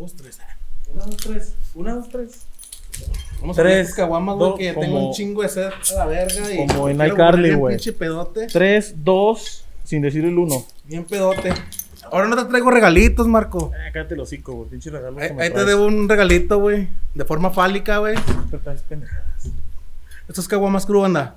Dos, tres. Una, dos, tres. Una, dos, tres. Vamos Tres, a ver caguamas, güey, que como- tengo un chingo de sed a la verga. Y como en iCarly, güey. pinche pedote. Tres, dos, sin decir el uno. Bien pedote. Ahora no te traigo regalitos, Marco. Ah, cállate el hocico, güey. Pinche regalo. Ahí, que me ahí te debo un regalito, güey. De forma fálica, güey. Esto es caguamas cru, anda.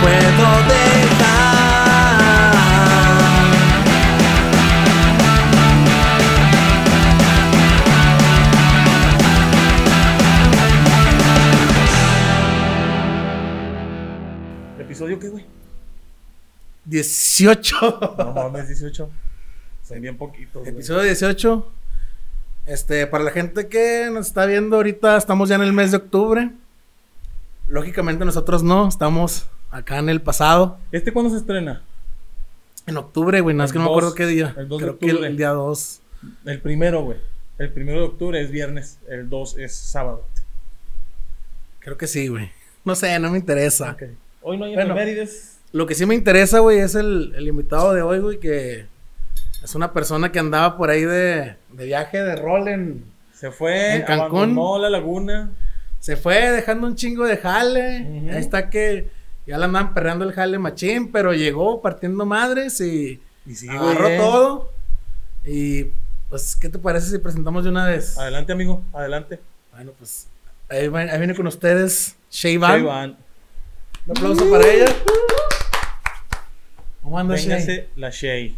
Puedo dejar. ¿Episodio qué, güey? 18. No mames, 18. Son bien poquitos. güey. Episodio 18. Este, para la gente que nos está viendo ahorita, estamos ya en el mes de octubre. Lógicamente nosotros no, estamos acá en el pasado. ¿Este cuándo se estrena? En octubre, güey, más El que no me 2, acuerdo qué día. el 2 de Creo que el, octubre. día 2. El primero, güey. El primero de octubre es viernes. El 2 es sábado. Creo que sí, güey. No sé, no me interesa. Hoy no hay Bueno. efemérides. Lo que sí me interesa, güey, es el, el invitado de hoy, güey, que es una persona que andaba por ahí de, de viaje de rol en... Se fue, En Cancún. la laguna. Se fue dejando un chingo de jale. Ahí está que ya le andaban perreando el jale machín, pero llegó partiendo madres y Y agarró bien. todo. Y pues, ¿qué te parece si presentamos de una vez? Adelante, amigo. Adelante. Bueno, pues ahí, va- ahí viene con ustedes Shayvan. Ahí van. Un aplauso para ella. ¿Cómo andas, Shay? La Shay.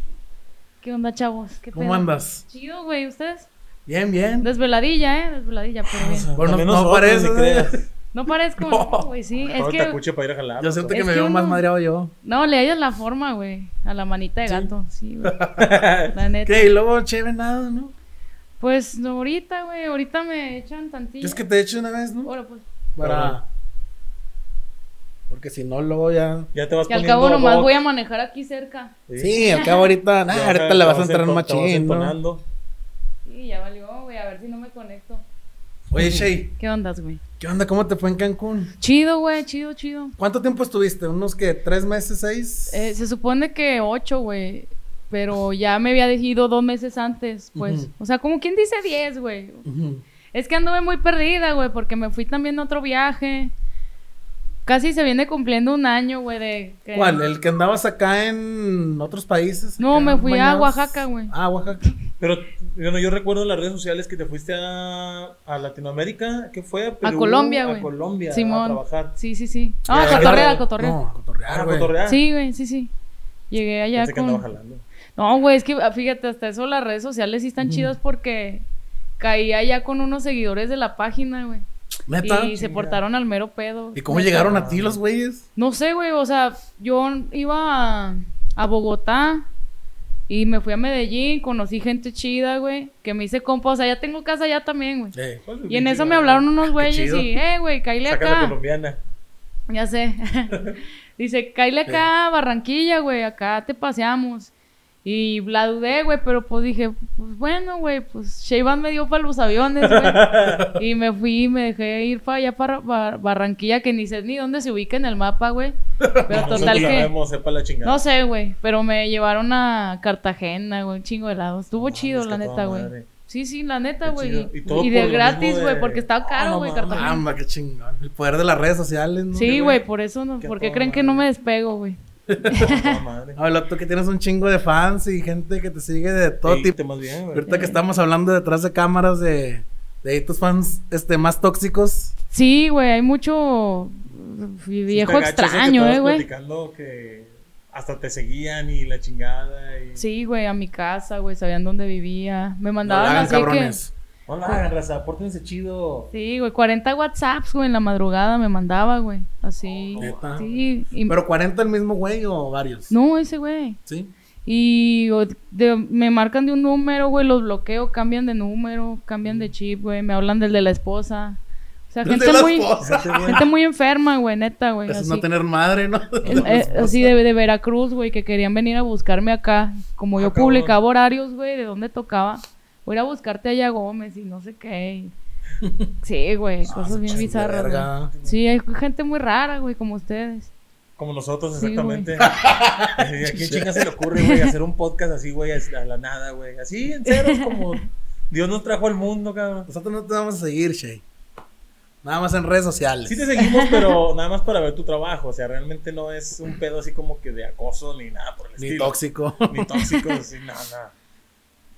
¿Qué onda, chavos? ¿Qué ¿Cómo pedo? andas? Chido, güey, ¿ustedes? Bien, bien. Desveladilla, ¿eh? Desveladilla, pero bien. Bueno, no nosotros, parece, ni creas. No parezco, No. no, güey, sí. Es que... tacuche para ir a jalar. Yo siento que me veo más madreado yo. No, le hallas la forma, güey. A la manita de gato, sí, güey. La neta. ¿Qué? Y luego chévere nada, ¿no? Pues no, ahorita, güey, ahorita me echan tantillo. Es que te echo una vez, ¿no? Ahora, pues. Para... Porque si no, luego ya... Ya te vas Que al cabo nomás voy a manejar aquí cerca. Sí, al cabo ahorita... Nah, Ya ahorita te le vas a entrar te vas machín, ¿no? Sí, ya valió, güey, a ver si no me conecto. Oye, Shay, ¿Qué ondas, güey? ¿Qué onda? ¿Cómo te fue en Cancún? Chido, güey, chido, chido. ¿Cuánto tiempo estuviste? ¿Unos que tres meses, seis? Eh, se supone que ocho, güey. Pero ya me había ido dos meses antes, pues. O sea, como quien dice diez, güey. Es que anduve muy perdida, güey, porque me fui también a otro viaje. Casi se viene cumpliendo un año, güey, de... que- ¿Cuál? ¿El que andabas acá en otros países? No, me fui a? Oaxaca, güey. Ah, Oaxaca. Pero bueno, yo recuerdo en las redes sociales que te fuiste a, a Latinoamérica. ¿Qué fue? Perú, Colombia, güey. A Colombia a Simón. trabajar. Sí, sí, sí. Ah, a cotorrear, a cotorrear. No, a cotorrear, Ah, güey. cotorrear. Sí, güey, sí, sí. Llegué allá Pensé que andaba con... jalando. No, güey, es que ah, fíjate, hasta eso las redes sociales sí están chidas porque caí allá con unos seguidores de la página, güey. ¿Neta? Y se portaron al mero pedo. ¿Y cómo llegaron a ti los güeyes? No sé, güey, o sea, yo iba a, a Bogotá y me fui a Medellín, conocí gente chida, güey, que me hice compa, o sea, ya tengo casa allá también, güey. Eh, Y en eso me hablaron unos güeyes chido. y, eh, güey, la acá. colombiana. Ya sé. Dice, caíle acá Barranquilla, güey, acá te paseamos. Y la dudé, güey, pero pues dije, pues bueno, güey, pues Sheyban me dio para los aviones, güey. y me fui, me dejé ir para allá para Bar- Barranquilla, que ni sé ni dónde se ubica en el mapa, güey. Pero total que... sabemos, sepa la chingada. No sé, güey, pero me llevaron a Cartagena, güey, un chingo de helados. Estuvo chido, la neta, güey. Sí, sí, la neta, güey. Y, Y y de gratis, güey, de- porque estaba Ah, caro, no güey. Cartagena. Amba, qué chingón. El poder de las redes sociales, ¿no? Sí, güey, por eso no, ¿por qué creen que no me despego, güey? A toda madre. Habla tú que tienes un chingo de fans y gente que te sigue de todo Ey, tipo. te más bien. Ahorita que estamos hablando detrás de cámaras de, de tus fans este, más tóxicos. Sí, güey, hay mucho viejo extraño, eh, güey. platicando que hasta te seguían y la chingada. Y... Sí, güey, a mi casa, güey, sabían dónde vivía. Me No mandaban hagan, así cabrones. que... No lo hagan, raza, pórtense chido. Sí, güey, 40 WhatsApps, güey, en la madrugada me mandaba, güey. Así. ¿Neta? Sí. y- ¿Pero 40 el mismo güey o varios? No, ese güey. Sí. Y de- me marcan de un número, güey, los bloqueo, cambian de número, cambian de chip, güey, me hablan del de la esposa. O sea, gente de la muy, esposa. gente muy enferma, güey, neta, güey. Eso es así. no tener madre, ¿no? Eh, eh, así de, de Veracruz, güey, que querían venir a buscarme acá. Como Ah, yo cabrón. publicaba horarios, güey, de dónde tocaba. Voy a buscarte allá a Gómez y no sé qué. Sí, güey, cosas bien bizarras, verga. Sí, hay gente muy rara, güey, como ustedes. Como nosotros, Sí, exactamente. Así, ¿A quién chinga se le ocurre, güey, hacer un podcast así, güey, a la nada, güey? Así, en ceros, como Dios nos trajo al mundo, cabrón. Nosotros no te vamos a seguir, Shay. Nada más en redes sociales. Sí te seguimos, pero nada más para ver tu trabajo. O sea, realmente no es un pedo así como que de acoso ni nada por el Ni estilo. tóxico. Ni tóxicos, así, nada, nada.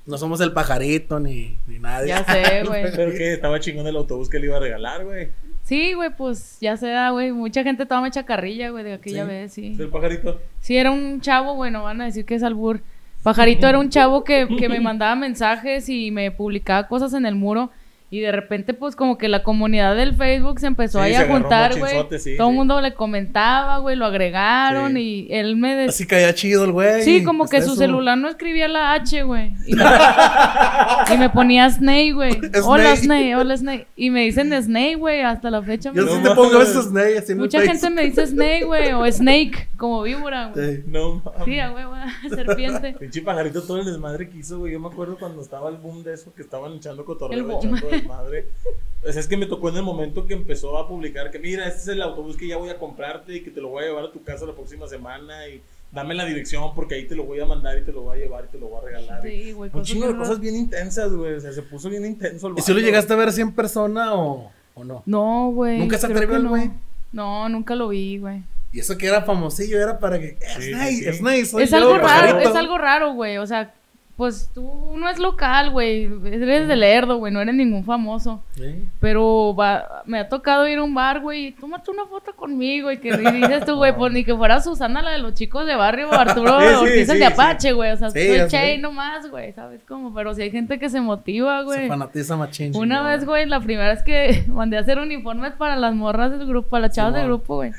No somos el pajarito ni, ni nadie. Ya sé, güey. Pero que estaba chingón el autobús que le iba a regalar, güey. Sí, güey, pues ya se da, güey. Mucha gente toma chacarrilla, güey, de aquella Sí. vez, sí. El pajarito. Sí, era un chavo, bueno, van a decir que es albur. Pajarito era un chavo que, que me mandaba mensajes y me publicaba cosas en el muro. Y de repente, pues, como que la comunidad del Facebook se empezó Sí, ahí se a juntar, güey. sí, Todo el sí. mundo le comentaba, güey, lo agregaron y él me decía... Así caía chido el güey. Sí, como que su eso. celular no escribía la H, güey. Y, me- y me ponía Snake, güey. Hola, Snake. Hola, Snake. Y me dicen Snake, güey, hasta la fecha. me Yo No sí te pongo esos Snake así Mucha gente me dice Snake, güey, o Snake, como víbora, güey. Sí. No, mames. Sí, a huevo, serpiente. Pinche pajarito, todo el desmadre que hizo, güey. Yo me acuerdo cuando estaba el boom de eso, que estaban echando cotorreo, El boom. Desmadre. Pues es que me tocó en el momento que empezó a publicar que, mira, este es el autobús que ya voy a comprarte y que te lo voy a llevar a tu casa la próxima semana y dame la dirección porque ahí te lo voy a mandar y te lo voy a llevar y te lo voy a regalar. Sí, güey, Un chingo de cosas bien intensas, güey. O sea, se puso bien intenso el ¿Y si lo llegaste a ver así en persona o, o no? No, güey. ¿Nunca se atrevió el güey? No, nunca lo vi, güey. Y eso que era famosillo era para que. Sí, Snake, sí, sí. Snake, soy Es yo, algo raro, es algo raro, güey. O sea, pues tú no es local, güey. Eres de Lerdo, güey. No eres ningún famoso. Sí. Pero va, me ha tocado ir a un bar, güey, tómate una foto conmigo. Y que y dices tú, güey, pues ni que fuera Susana, la de los chicos de barrio, o Arturo Sí, sí, Ortiz, el de. Apache, güey. O sea, soy Che nomás, güey, ¿sabes cómo? Pero si hay gente que se motiva, Se güey. fanatiza machín. Una vez, güey, la primera vez que mandé a hacer uniformes para las morras del grupo, para las chavas del grupo, güey.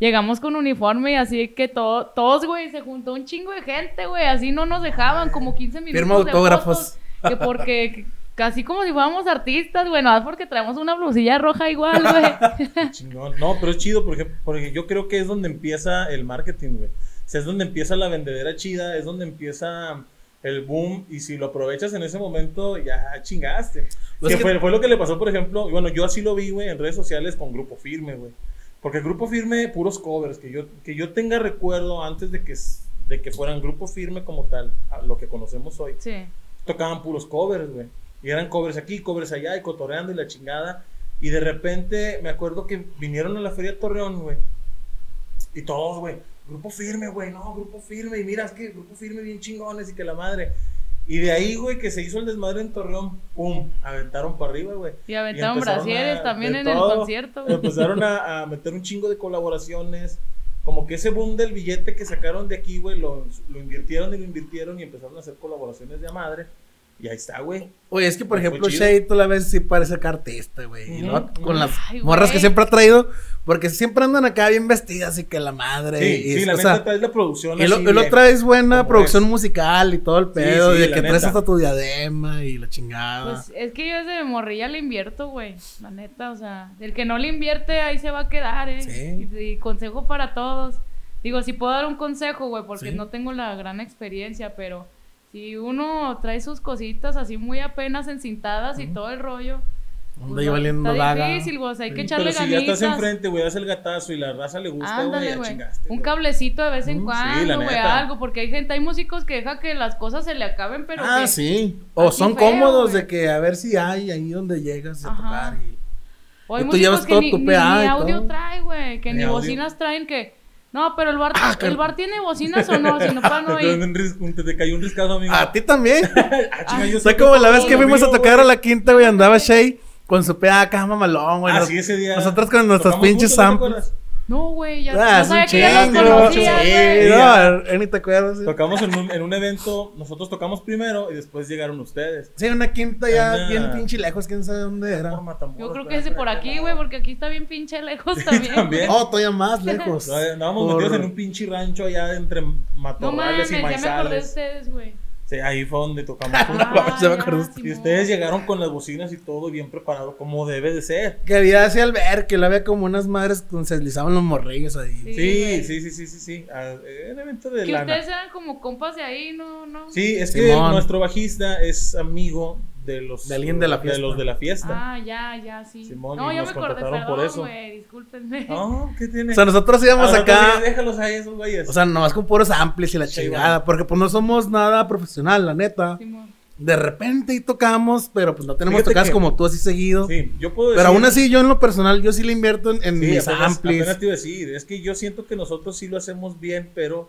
Llegamos con uniforme y así que todo, todos, güey, se juntó un chingo de gente, güey. Así no nos dejaban, como 15 minutos. Firma de autógrafos. fotos, que porque, que- casi como si fuéramos artistas, güey. Nada más porque traemos una blusilla roja igual, güey. Chingón. No, pero es chido porque, porque yo creo que es donde empieza el marketing, güey. O sea, es donde empieza la vendedera chida, es donde empieza el boom y si lo aprovechas en ese momento ya chingaste. Pues que que- fue, fue lo que le pasó, por ejemplo, y bueno, yo así lo vi, güey, en redes sociales con Grupo Firme, güey. Porque el Grupo Firme, puros covers, que yo, que yo tenga recuerdo antes de que, de que fueran Grupo Firme como tal, a lo que conocemos hoy Sí. tocaban puros covers, güey. Y eran covers aquí, covers allá, y cotorreando y la chingada. Y de repente me acuerdo que vinieron a la Feria de Torreón, güey. Y todos, güey, grupo firme, güey, no, grupo firme. Y mira, es que grupo firme bien chingones y que la madre. Y de ahí, güey, que se hizo el desmadre en Torreón, pum, aventaron para arriba, güey. Y aventaron brasieres a- también en el concierto, güey. Empezaron a, a meter un chingo de colaboraciones. Como que ese boom del billete que sacaron de aquí, güey, lo, lo invirtieron y lo invirtieron y empezaron a hacer colaboraciones de a madre. Y ahí está, güey. Oye, es que por ejemplo. Shay, tú la ves sí parece cartista, güey. Y luego con las Ay, morras que siempre ha traído, porque siempre andan acá bien vestidas y que la madre. Sí, y, sí, la o neta sea, traes la producción. y lo, así y lo traes buena producción es. musical y todo el pedo, sí, de que traes hasta tu diadema y la chingada. Pues es que yo desde morrilla le invierto, güey. La neta, o sea, el que no le invierte ahí se va a quedar, ¿eh? Sí. Y, y consejo para todos. Digo, si puedo dar un consejo, güey, porque Sí. no tengo la gran experiencia, pero si uno trae sus cositas así muy apenas encintadas y todo el rollo. Pues, valiendo está laga. difícil, güey, o sea, hay que Sí, echarle Pero si ya estás enfrente, güey, das el gatazo y la raza le gusta, güey, Ándale, ya güey. chingaste. Un cablecito de vez en Mm, sí, cuando, güey, algo, porque hay gente, hay músicos que deja que las cosas se le acaben, pero ah, que- sí. O son feo, cómodos de que a ver si hay ahí donde llegas a Ajá. tocar. Y... O hay Y tú músicos llevas que todo ni, tu ni- PA ni y audio trae, güey. Que Ni ni, bocinas traen que... No, pero el bar, Ah, el car- bar tiene bocinas o no, si no para no Te, ir. te, te cayó un riscado, amigo. A ti también. Ah, chinga, yo como la vez que fuimos a tocar a la quinta, güey, andaba Shay con su PA acá mamalón, güey. Ah, Nos- sí, ese día. Nosotros con nuestros Tocamos pinches juntos, ¿no te samples. No, güey, ya Ah, no sabía que ya los Sí, güey. no, ni te acuerdas. sí. Tocamos en un, en un evento, nosotros tocamos primero y después llegaron ustedes. Sí, una quinta ya Una- bien pinche lejos, quién sabe dónde era. Por Matamoros, Yo creo que es de por aquí, güey, porque aquí está bien pinche lejos también. también. Oh, todavía más lejos. No, Andábamos Por- metidos en un pinche rancho allá entre No matorrales mames, y ya me acordé de maizales. ustedes, güey. Sí, ahí fue donde tocamos. Ah, se me acordó. y ustedes llegaron con las bocinas y todo bien preparado, como debe de ser. Que había así al ver que le había como unas madres donde se deslizaban los morrillos ahí. Sí, Sí, sí, sí, sí, sí, sí. Ah, Era evento de Que lana. ustedes eran como compas de ahí, ¿no? no Sí, es que nuestro bajista es amigo de los De alguien de la fiesta. los de la fiesta. Ah, ya, ya, sí. Simón, no, y ya nos me acordé, contrataron por perdón, eso. güey, discúlpenme. Ah, ¿qué tiene? O sea, nosotros íbamos Ah, no, acá. déjalos ahí esos güeyes. O sea, nomás con puros amplis y la Sí, chingada. bueno. Porque pues no somos nada profesional, la neta. Simón. De repente ahí tocamos, pero pues no tenemos Fíjate tocadas que- como tú así seguido. sí, yo puedo decir Pero aún así, yo en lo personal, yo sí le invierto en, en Sí, mis apenas, amplis. apenas te iba a decir, es que yo siento que nosotros sí lo hacemos bien, pero,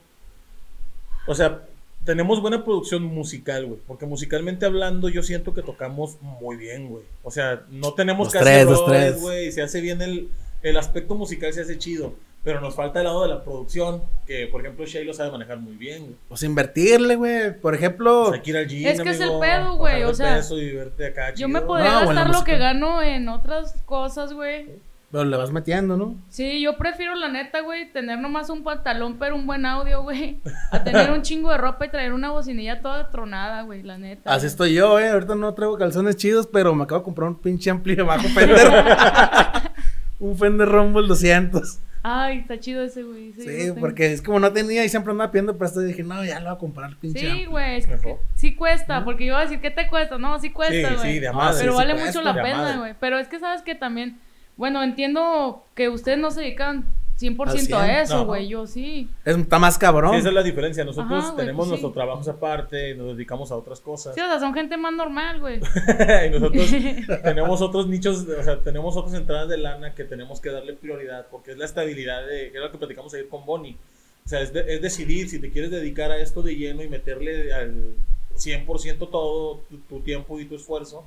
o sea, tenemos buena producción musical, güey, porque musicalmente hablando yo siento que tocamos muy bien, güey. O sea, no tenemos Los casi tres, güey, se hace bien el, el aspecto musical, se hace chido, pero nos falta el lado de la producción, que por ejemplo Shay lo sabe manejar muy bien, güey. Pues invertirle, güey. Por ejemplo, O sea, hay que ir al gym, Es que es el pedo, güey, o sea, peso y verte acá Yo me podría No, gastar lo que gano en otras cosas, güey. Pero le vas metiendo, ¿no? Sí, yo prefiero la neta, güey, tener nomás un pantalón pero un buen audio, güey, a tener un chingo de ropa y traer una bocinilla toda tronada, güey, la neta. Así güey. estoy yo, eh. Ahorita no traigo calzones chidos, pero me acabo de comprar un pinche ampli de bajo Fender. un Fender Rumble 200. Ay, está chido ese, güey. Sí, Sí, porque es como no tenía y siempre andaba pidiendo presto y dije, no, ya lo voy a comprar, pinche Sí, güey, es que sí cuesta, porque yo iba a decir, ¿qué te cuesta? No, sí cuesta, Sí, güey. sí, de Ah, madre. Pero sí vale cuesta, mucho la de pena, güey. Pero es que sabes que también, bueno, entiendo que ustedes no se dedican 100% Al 100, a eso, no. güey. Yo sí. Es- está más cabrón. Sí, esa es la diferencia. Nosotros Ajá, güey, tenemos pues sí. nuestros trabajos aparte, nos dedicamos a otras cosas. Sí, o sea, son gente más normal, güey. y nosotros tenemos otros nichos, o sea, tenemos otras entradas de lana que tenemos que darle prioridad, porque es la estabilidad de, que es lo que platicamos ayer con Bonnie. O sea, es, de- es decidir si te quieres dedicar a esto de lleno y meterle al 100% todo tu, tu tiempo y tu esfuerzo.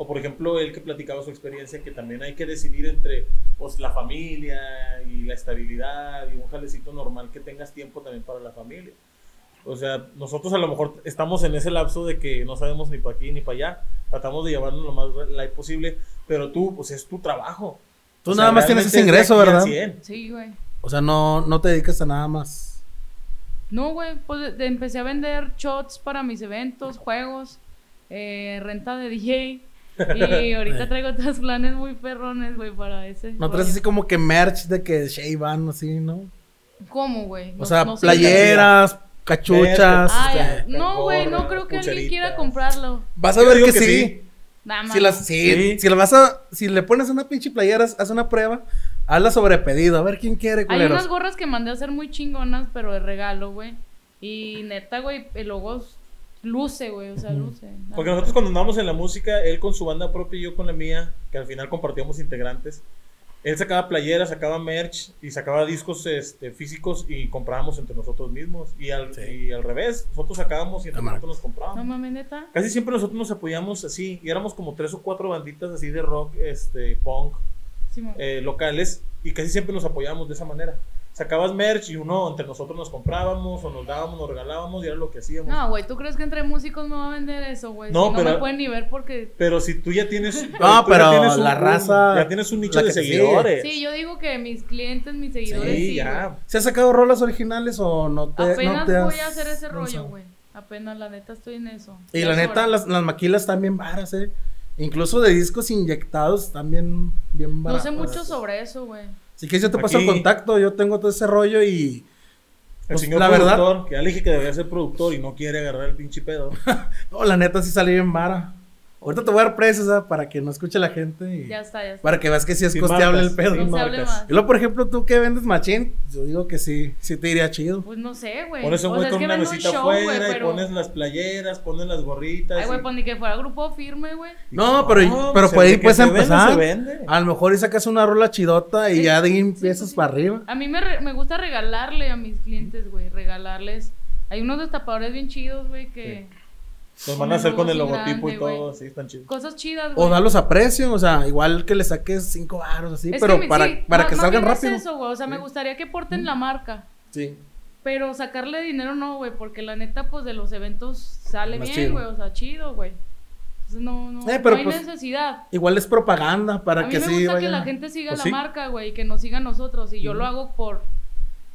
O por ejemplo, él que platicaba su experiencia, que también hay que decidir entre pues, la familia y la estabilidad y un jalecito normal que tengas tiempo también para la familia. O sea, nosotros a lo mejor estamos en ese lapso de que no sabemos ni para aquí ni para allá. Tratamos de llevarnos lo más light posible, pero tú, pues es tu trabajo. Tú O sea, nada más tienes ese ingreso, ¿verdad? 100. Sí, güey. O sea, no, no te dedicas a nada más. No, güey, pues de- de- empecé a vender shots para mis eventos, juegos, eh, renta de DJ. Y ahorita traigo otros planes muy perrones, güey, para ese. No traes así como que merch de que Shayban, así, ¿no? ¿Cómo, güey? O sea, no sé. playeras, cachuchas. Este. No, güey, no creo que alguien quiera comprarlo. Vas a ver que, que sí. sí. Nada más. Si, las, sí, Sí. si le vas a, si le pones una pinche playera, haz una prueba, hazla sobre pedido, a ver quién quiere, Hay culeros. unas gorras que mandé a hacer muy chingonas, pero de regalo, güey. Y neta, güey, el logo luce, güey, o sea, luce. Porque nosotros cuando andábamos en la música, él con su banda propia y yo con la mía, que al final compartíamos integrantes, él sacaba playeras, sacaba merch y sacaba discos este, físicos y comprábamos entre nosotros mismos. Y al, Sí. y al revés, nosotros sacábamos y entre man. nosotros nos No comprábamos. mames, neta. Casi siempre nosotros nos apoyamos así, y éramos como tres o cuatro banditas así de rock, este, punk, Simón. eh, locales, y casi siempre nos apoyábamos de esa manera. Sacabas merch y uno entre nosotros nos comprábamos o nos dábamos, nos regalábamos y era lo que hacíamos. No, güey, ¿tú crees que entre músicos me va a vender eso, güey? No, si no pero- me pueden ni ver porque... Pero si tú ya tienes. No, ya pero tienes la raza- Ya tienes un nicho de sigue. seguidores. Sí, yo digo que mis clientes, mis seguidores, Sí, sí, ya. ¿Se has sacado rolas originales o no te no Apenas te has voy a hacer ese rollo, güey. Apenas, la neta, estoy en eso. Y la neta, las, las maquilas están bien varas, eh. Incluso de discos inyectados están bien, bien No sé mucho sobre eso, güey. Así que yo te paso el contacto, yo tengo todo ese rollo y... El Pues, señor la verdad- productor, que ya le dije que debería ser productor y no quiere agarrar el pinche pedo. No, la neta sí salió bien vara. Ahorita te voy a dar precios, ¿ah? Para que no escuche la gente y... Ya está, ya está. Para que veas que sí es Sin costeable marcas, el pedo. sin no se más. Y luego, por ejemplo, tú que vendes machín, yo digo que sí, sí te iría chido. Pues no sé, güey. Pones un O güey sea, es con que una mesita show, afuera y pero... pones las playeras, pones las gorritas. Ay, güey, y- pues ni que fuera grupo firme, güey. No, pero, No, pero pues, por ahí puedes vende, empezar. se vende. A lo mejor y sacas una rola chidota y Sí, ya de ahí empiezas sí, sí. para arriba. A mí me, re- me gusta regalarle a mis clientes, güey. Regalarles. Hay unos destapadores bien chidos, güey, que... Los van a hacer con el así logotipo y todo, güey. sí, están chidos. Cosas chidas, güey. O darlos a precio, o sea, igual que le saques cinco baros así, Es pero que para, sí, para más- que más salgan bien es rápido. eso, güey. O sea, me gustaría que porten la marca. Sí. Pero sacarle dinero no, güey, porque la neta, pues de los eventos sale Más bien, güey, o sea, chido, güey. Entonces no, no, Eh, pero no hay pues, necesidad. Igual es propaganda para A mí que me sí gusta que la gente siga Pues la sí. marca, güey, y que nos siga a nosotros. Y yo lo hago por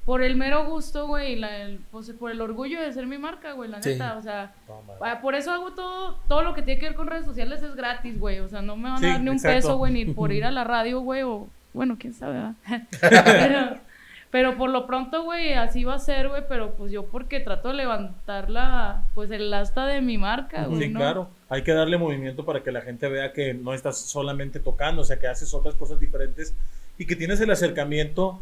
por el mero gusto, güey, la- el- pues, por el orgullo de ser mi marca, güey, la Sí. neta. O sea, ah, por eso hago todo, todo lo que tiene que ver con redes sociales es gratis, güey. O sea, no me van Sí, a dar ni un exacto. peso, güey, ni por ir a la radio, güey, o bueno, quién sabe, ¿verdad? pero, pero por lo pronto, güey, así va a ser, güey, pero pues yo porque trato de levantar la, pues el asta de mi marca, güey. Sí, ¿no? claro. Hay que darle movimiento para que la gente vea que no estás solamente tocando, o sea, que haces otras cosas diferentes y que tienes el acercamiento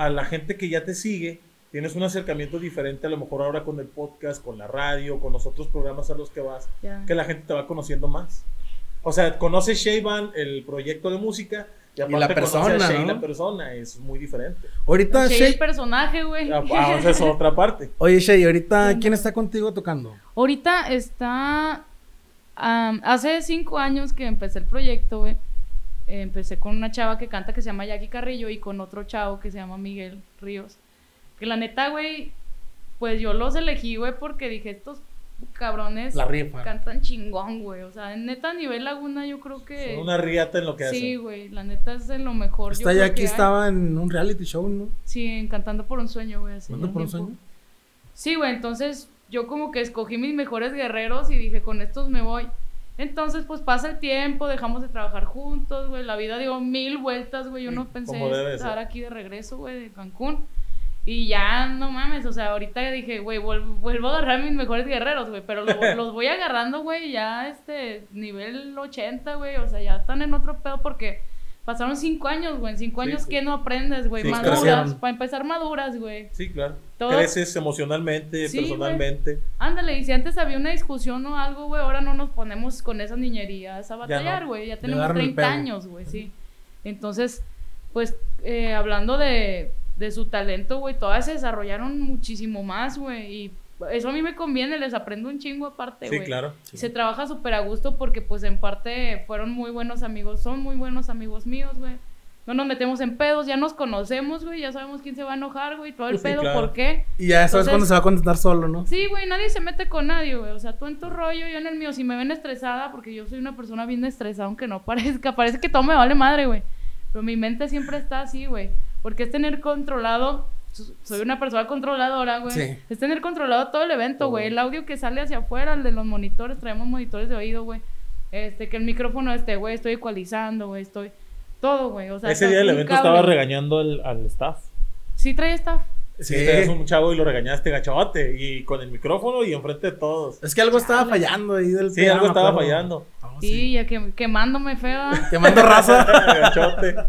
a la gente que ya te sigue. Tienes un acercamiento diferente a lo mejor ahora con el podcast, con la radio, con los otros programas a los que vas, que la gente te va conociendo más. O sea, conoce Shayban, el proyecto de música, y aparte la conoce persona, a Shay, ¿no? la persona, es muy diferente. Ahorita, Shay, Shay. el personaje, güey. Ah, ah, esa es otra parte. Oye, Shay, ahorita, ¿quién está contigo tocando? Ahorita está. hace cinco años que empecé el proyecto, güey. Eh, empecé con una chava que canta que se llama Jackie Carrillo y con otro chavo que se llama Miguel Ríos. Que la neta, güey, pues yo los elegí, güey, porque dije, estos cabrones La rifa. cantan chingón, güey. O sea, neta, a nivel Laguna, yo creo que. Son una riata en lo que Sí, hacen. güey, la neta es de lo mejor. Esta ya aquí estaba en un reality show, ¿no? Sí, en Cantando por un sueño, güey. ¿Cantando por un tiempo. sueño? Sí, güey, entonces yo como que escogí mis mejores guerreros y dije, con estos me voy. Entonces, pues pasa el tiempo, dejamos de trabajar juntos, güey. La vida dio mil vueltas, güey. Yo no pensé debe de estar aquí de regreso, güey, de Cancún. Y ya, no mames, o sea, ahorita dije, güey, vuel- vuelvo a agarrar mis mejores guerreros, güey. Pero lo- los voy agarrando, güey, ya este nivel 80, güey. O sea, ya están en otro pedo porque pasaron cinco años, güey. En cinco años, sí. ¿qué no aprendes, güey? Sí, maduras. Para empezar, maduras, güey. Sí, claro. Todo- Creces emocionalmente, Sí, personalmente. Ándale, y si antes había una discusión o algo, güey, ahora no nos ponemos con esas niñerías a batallar, güey. Ya, tenemos agarran el 30 pedo. años, güey, sí. Entonces, pues, eh, hablando de, de su talento, güey, todas se desarrollaron muchísimo más, güey. Y eso a mí me conviene, les aprendo un chingo aparte, Sí, güey. claro. Y Se trabaja súper a gusto porque, pues, en parte fueron muy buenos amigos, son muy buenos amigos míos, güey. No nos metemos en pedos, ya nos conocemos, güey, ya sabemos quién se va a enojar, güey, todo el Sí, pedo, claro. ¿por qué? Y ya sabes Entonces- cuándo se va a contestar solo, ¿no? Sí, güey, nadie se mete con nadie, güey. O sea, tú en tu rollo, yo en el mío. Si me ven estresada, porque yo soy una persona bien estresada, aunque no parezca, parece que todo me vale madre, güey. Pero mi mente siempre está así, güey. Porque es tener controlado. so- Soy una persona controladora, güey. Sí. Es tener controlado todo el evento, güey. El audio que sale hacia afuera, el de los monitores, traemos monitores de oído, güey. Este, que el micrófono este, güey, estoy ecualizando, güey, estoy. Todo, güey. O sea, Ese día del un evento cable. estaba regañando al, al staff. Sí, trae staff. Sí, eras un chavo y lo regañaste gachote. Y con el micrófono y enfrente de todos. Es que algo estaba Chale. fallando ahí del Sí, algo estaba pero- fallando. Ah, Sí, ya que, quemándome fea. Te mando raza. gachote. Tú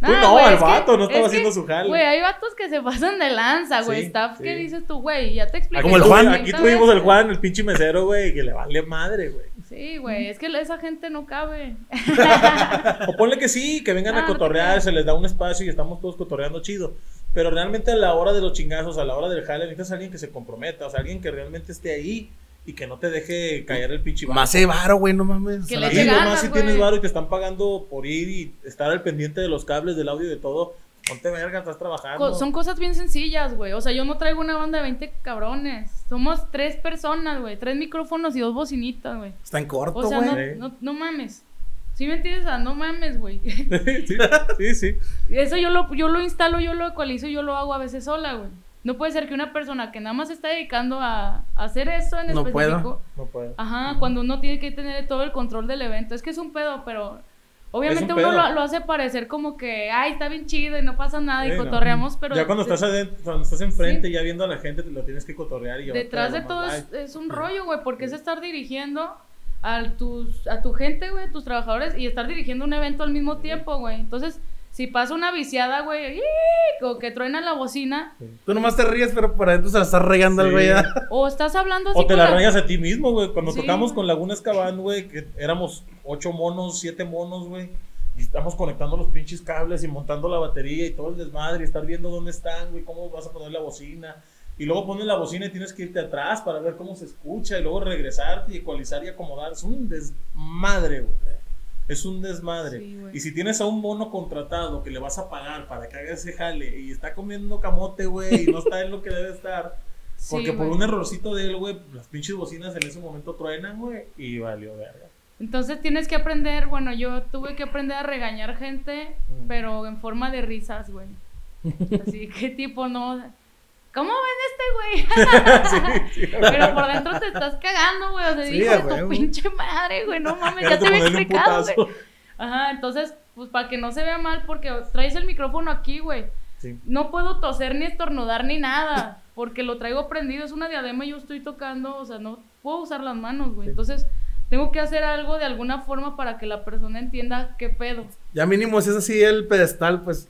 Ah, no, güey, el que- vato no estaba es haciendo que, su jale. Güey, hay vatos que se pasan de lanza, güey. Sí, Staff, ¿qué sí. dices tú, güey? Ya te expliqué. Como el Juan. Aquí 30 tuvimos el. Juan, el pinche mesero, güey, que le vale madre, güey. Sí, güey, es que esa gente no cabe. O ponle que sí, que vengan Ah, a cotorrear, se les da un espacio y estamos todos cotorreando chido. Pero realmente a la hora de los chingazos, a la hora del jale, necesitas a alguien que se comprometa, o sea, alguien que realmente esté ahí y que no te deje caer el pinche Más de varo, güey, no mames. Que le Sí, eche nomás ganas, si tienes varo y te están pagando por ir y estar al pendiente de los cables, del audio y de todo, ponte verga, estás trabajando. Co- son cosas bien sencillas, güey. O sea, yo no traigo una banda de 20 cabrones. Somos tres personas, güey. Tres micrófonos y dos bocinitas, güey. Está en corto, O sea, güey. no, güey. no, no mames. ¿Sí me entiendes? No mames, güey. sí, sí, sí. Eso yo lo, yo lo instalo, yo lo ecualizo, yo lo hago a veces sola, güey. No puede ser que una persona que nada más se está dedicando a, a hacer eso en No específico. puedo. No puedo. Ajá, cuando uno tiene que tener todo el control del evento. Es que es un pedo, pero obviamente un uno lo, lo hace parecer como que, ay, está bien chido y no pasa nada Sí, y no. cotorreamos, pero ya cuando estás adentro, cuando estás enfrente, ya viendo a la gente, te lo tienes que cotorrear y detrás de todo es, es un rollo, güey, porque es estar dirigiendo a, tus, a tu gente, güey, a tus trabajadores y estar dirigiendo un evento al mismo tiempo, güey. Entonces, si pasa una viciada, güey, o que truena la bocina, Tú nomás te ríes, pero por adentro se la estás regando al Sí. güey. ya. o estás hablando así O te con la la- rayas a ti mismo, güey. Cuando Sí, tocamos con Laguna Escabán, güey, que éramos ocho monos, siete monos, güey. Y estamos conectando los pinches cables y montando la batería y todo el desmadre y estar viendo dónde están, güey, cómo vas a poner la bocina. Y luego pones la bocina y tienes que irte atrás para ver cómo se escucha y luego regresarte y ecualizar y acomodar. Es un desmadre, güey. Es un desmadre. Sí, y si tienes a un mono contratado que le vas a pagar para que haga ese jale y está comiendo camote, güey, y no está en lo que debe estar, Sí, porque por un errorcito de él, güey, las pinches bocinas en ese momento truenan, güey, y valió verga. Entonces tienes que aprender, bueno, yo tuve que aprender a regañar gente, Mm. pero en forma de risas, güey. Así que tipo, no. ¿Cómo ven este güey? Sí, sí, pero por dentro te estás cagando, güey. O sea, Sí, hijo a de tu pinche madre, güey. No mames, Ya te había explicado, güey. Ajá, entonces, pues para que no se vea mal, porque traes el micrófono aquí, güey. Sí. No puedo toser ni estornudar ni nada, porque lo traigo prendido, es una diadema y yo estoy tocando, o sea, no puedo usar las manos, güey. Sí. Entonces, tengo que hacer algo de alguna forma para que la persona entienda qué pedo. Ya mínimo si es así el pedestal, pues.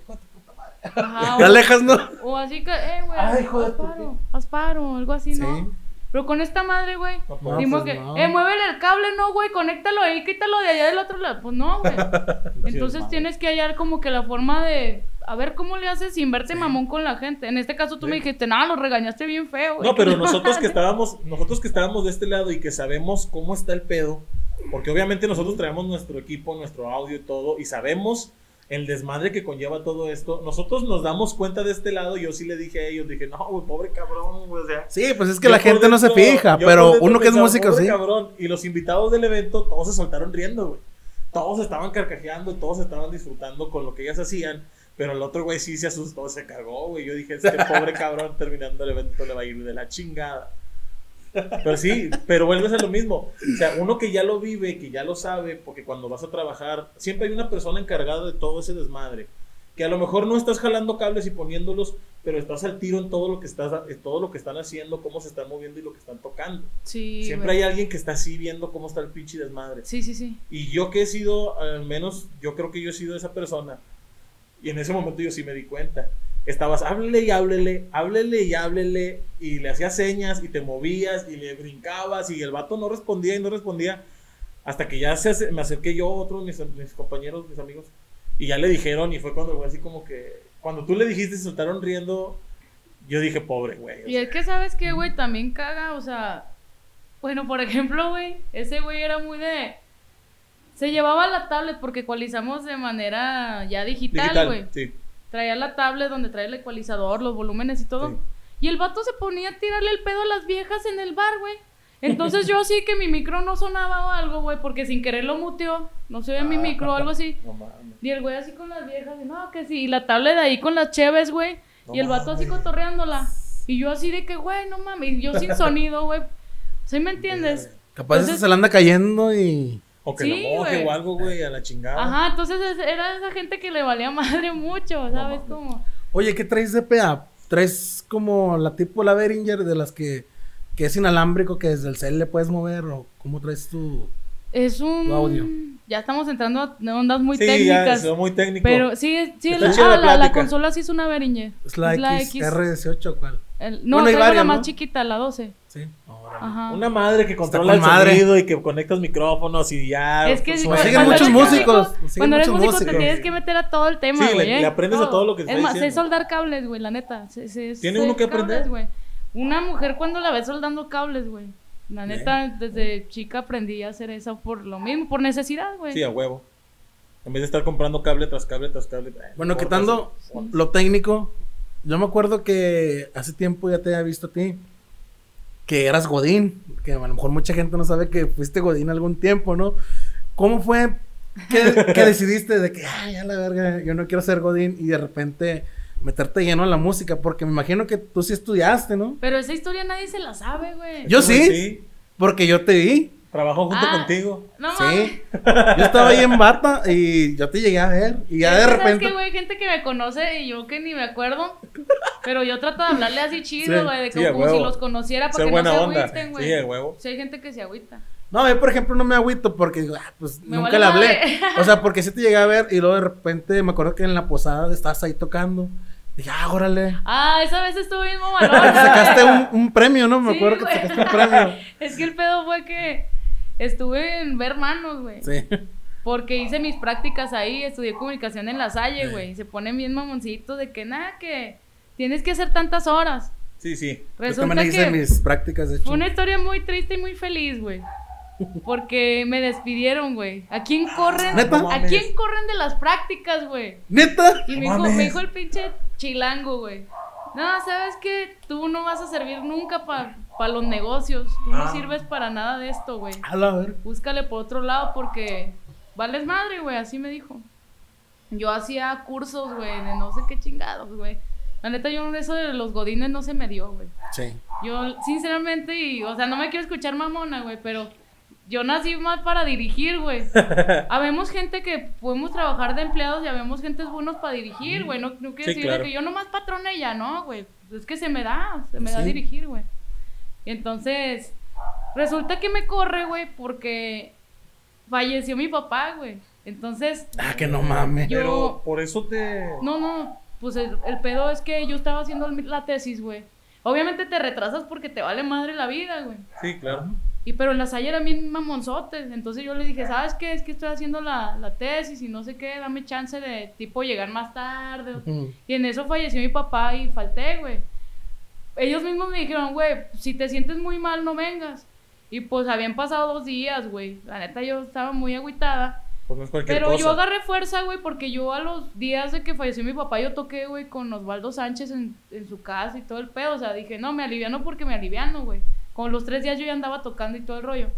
Ajá, Te o, alejas, ¿no? o así que, eh, güey, Ay, hijo de haz tu paro, haz paro, algo así, ¿no? Sí. Pero con esta madre, güey, No, Dimos pues que, no. eh, muévele el cable, no, güey, conéctalo ahí, quítalo de allá del otro lado. Pues no, güey. Entonces tienes que hallar como que la forma de, a ver cómo le haces sin verte mamón con la gente. En este caso tú me dijiste, no, lo regañaste bien feo, güey. No, pero nosotros que estábamos, nosotros que estábamos de este lado y que sabemos cómo está el pedo, porque obviamente nosotros traemos nuestro equipo, nuestro audio y todo, y sabemos el desmadre que conlleva todo esto. Nosotros nos damos cuenta de este lado, yo sí le dije a ellos, dije, no, güey, pobre cabrón, güey, o sea. Sí, pues es que la gente no se fija, pero uno que es músico, "Pobre sí. cabrón", Y los invitados del evento, todos se soltaron riendo, güey. Todos estaban carcajeando todos estaban disfrutando con lo que ellas hacían. Pero el otro güey sí se asustó, se cagó, güey. Yo dije, este pobre cabrón terminando el evento le va a ir de la chingada. Pero sí, pero vuelves a lo mismo. O sea, uno que ya lo vive, que ya lo sabe, porque cuando vas a trabajar, siempre hay una persona encargada de todo ese desmadre. Que a lo mejor no estás jalando cables y poniéndolos, pero estás al tiro en todo lo que estás, en todo lo que están haciendo, cómo se están moviendo y lo que están tocando. Sí, Siempre hay alguien que está así viendo cómo está el pinche desmadre. Sí, sí, sí. Y yo que he sido, al menos, yo creo que yo he sido esa persona. Y en ese momento yo sí me di cuenta. Estabas, háblele y háblele, háblele y háblele. Y le hacías señas y te movías y le brincabas. Y el vato no respondía y no respondía. Hasta que ya se me acerqué yo, otros mis, mis compañeros, mis amigos. Y ya le dijeron. Y fue cuando fue así como que. Cuando tú le dijiste, se soltaron riendo. Yo dije, pobre güey. Y sea, es que, ¿sabes qué, güey? También caga, o sea... Bueno, por ejemplo, güey, ese güey era muy de... Se llevaba la tablet porque ecualizamos de manera ya digital, digital. güey. Sí. Traía la tablet donde trae el ecualizador, los volúmenes y todo. Sí. Y el vato se ponía a tirarle el pedo a las viejas en el bar, güey. Entonces yo sí que mi micro no sonaba o algo, güey, porque sin querer lo muteó. No se ve mi micro o algo así. No mames. Y el güey así con las viejas, y no, que sí. Y la tablet ahí con las cheves, güey. No y el vato así cotorreándola. Y yo así de que, güey, no mames. Y yo sin sonido, güey. ¿Sí me entiendes? Capaz Entonces- se le anda cayendo y. O que Sí, lo moje o algo, güey, a la chingada. Ajá, entonces es- era esa gente que le valía madre mucho, ¿sabes? Como... Oye, ¿qué traes de PA? ¿Traes como la tipo la Behringer de las que, que es inalámbrico, que desde el cel le puedes mover? ¿O cómo traes tu...? Es un... Tu audio. Ya estamos entrando a ondas muy sí, técnicas. ya, es muy técnico. Pero sí, es- sí, chida ah, la la, la consola sí es una Behringer. ¿Es la, X, R18 o cuál? El- no, Bueno, traigo varias, la más ¿no? chiquita, la 12. Sí. Ajá. Una madre que controla con el madre. sonido y que conectas micrófonos y ya. Es que pues, siguen muchos músicos, músico- Cuando eres músico te tienes que meter a todo el tema, Sí, güey. le- ¿eh? le aprendes a todo lo que Es más, sé diciendo. soldar cables, güey, la neta. Sé- sé- ¿Tiene sé uno que cables, aprender? güey. Una mujer cuando la ves soldando cables, güey. La neta, desde chica aprendí a hacer eso por lo mismo, por necesidad, güey. Sí, a huevo. En vez de estar comprando cable tras cable tras cable. eh, Bueno, quitando sí. lo técnico, yo me acuerdo que hace tiempo ya te había visto a ti, que eras Godín, que a lo mejor mucha gente no sabe que fuiste Godín algún tiempo, ¿no? ¿Cómo fue que, que decidiste de que, ay, ya la verga, yo no quiero ser Godín y de repente meterte lleno en la música? Porque me imagino que tú sí estudiaste, ¿no? Pero esa historia nadie se la sabe, güey. Yo sí, Sí. porque yo te vi. Trabajó junto Ah. contigo. No mames. Sí, yo estaba ahí en bata y yo te llegué a ver y ya de Es que, ¿sabes repente... güey? Gente que me conoce y yo que ni me acuerdo. Pero yo trato de hablarle así chido, Sí, güey, de sí, como, huevo. si los conociera para Ser que buena no se onda. agüiten, güey. Sí, a huevo. Sí, hay gente que se agüita. No, yo por ejemplo no me agüito porque digo, ah, pues Me nunca vale le hablé. madre. O sea, porque sí te llegué a ver y luego de repente me acuerdo que en la posada estabas ahí tocando. Dije, ah, órale. Ah, esa vez estuvo bien Te mamalón. sacaste un, un premio, ¿no? Me Sí, acuerdo que sacaste un premio. Es que el pedo fue que estuve en ver manos, güey. Sí. Porque hice mis prácticas ahí, estudié comunicación en la Salle, Sí. güey. Y se ponen bien mamoncitos de que nada, que tienes que hacer tantas horas. Sí, sí. Yo Resulta también hice que mis prácticas, de hecho. fue una historia muy triste y muy feliz, güey. Porque me despidieron, güey. ¿A quién corren? ¿Neta? No ¿A quién corren de las prácticas, güey? ¿Neta? Y me dijo, me dijo el pinche chilango, güey. No, ¿sabes qué? Tú no vas a servir nunca para los negocios. Tú no Ah. sirves para nada de esto, güey. A la ver. Búscale por otro lado porque vales madre, güey. Así me dijo. Yo hacía cursos, güey, de no sé qué chingados, güey. La neta, yo eso de los godines no se me dio, güey. Sí. Yo, sinceramente, y, o sea, no me quiero escuchar mamona, güey, pero yo nací más para dirigir, güey. Habemos gente que podemos trabajar de empleados y habemos gente buenos para dirigir, güey. No, no quiero Sí, decir claro. que yo nomás patrona y ya, no, güey. Es que se me da, se me da dirigir, güey. Y entonces, resulta que me corre, güey, porque falleció mi papá, güey. Entonces, Ah, que no mames. Yo- Pero por eso te. no, no, pues el, el pedo es que yo estaba haciendo el- la tesis, güey. Obviamente te retrasas porque te vale madre la vida, güey. Sí, claro. Y pero en la Salle eran bien mamonzotes. Entonces yo le dije, ¿sabes qué? Es que estoy haciendo la, la tesis y no sé qué, dame chance de tipo llegar más tarde. Y en eso falleció mi papá y falté, güey. Ellos mismos me dijeron, güey, si te sientes muy mal, no vengas. Y pues habían pasado dos días, güey. La neta yo estaba muy agüitada. Pues no es cualquier Pero cosa. yo agarré fuerza, güey, porque yo a los días de que falleció mi papá, yo toqué, güey, con Osvaldo Sánchez en, en su casa y todo el pedo. O sea, dije, no, me aliviano porque me aliviano, güey. Con los tres días yo ya andaba tocando y todo el rollo.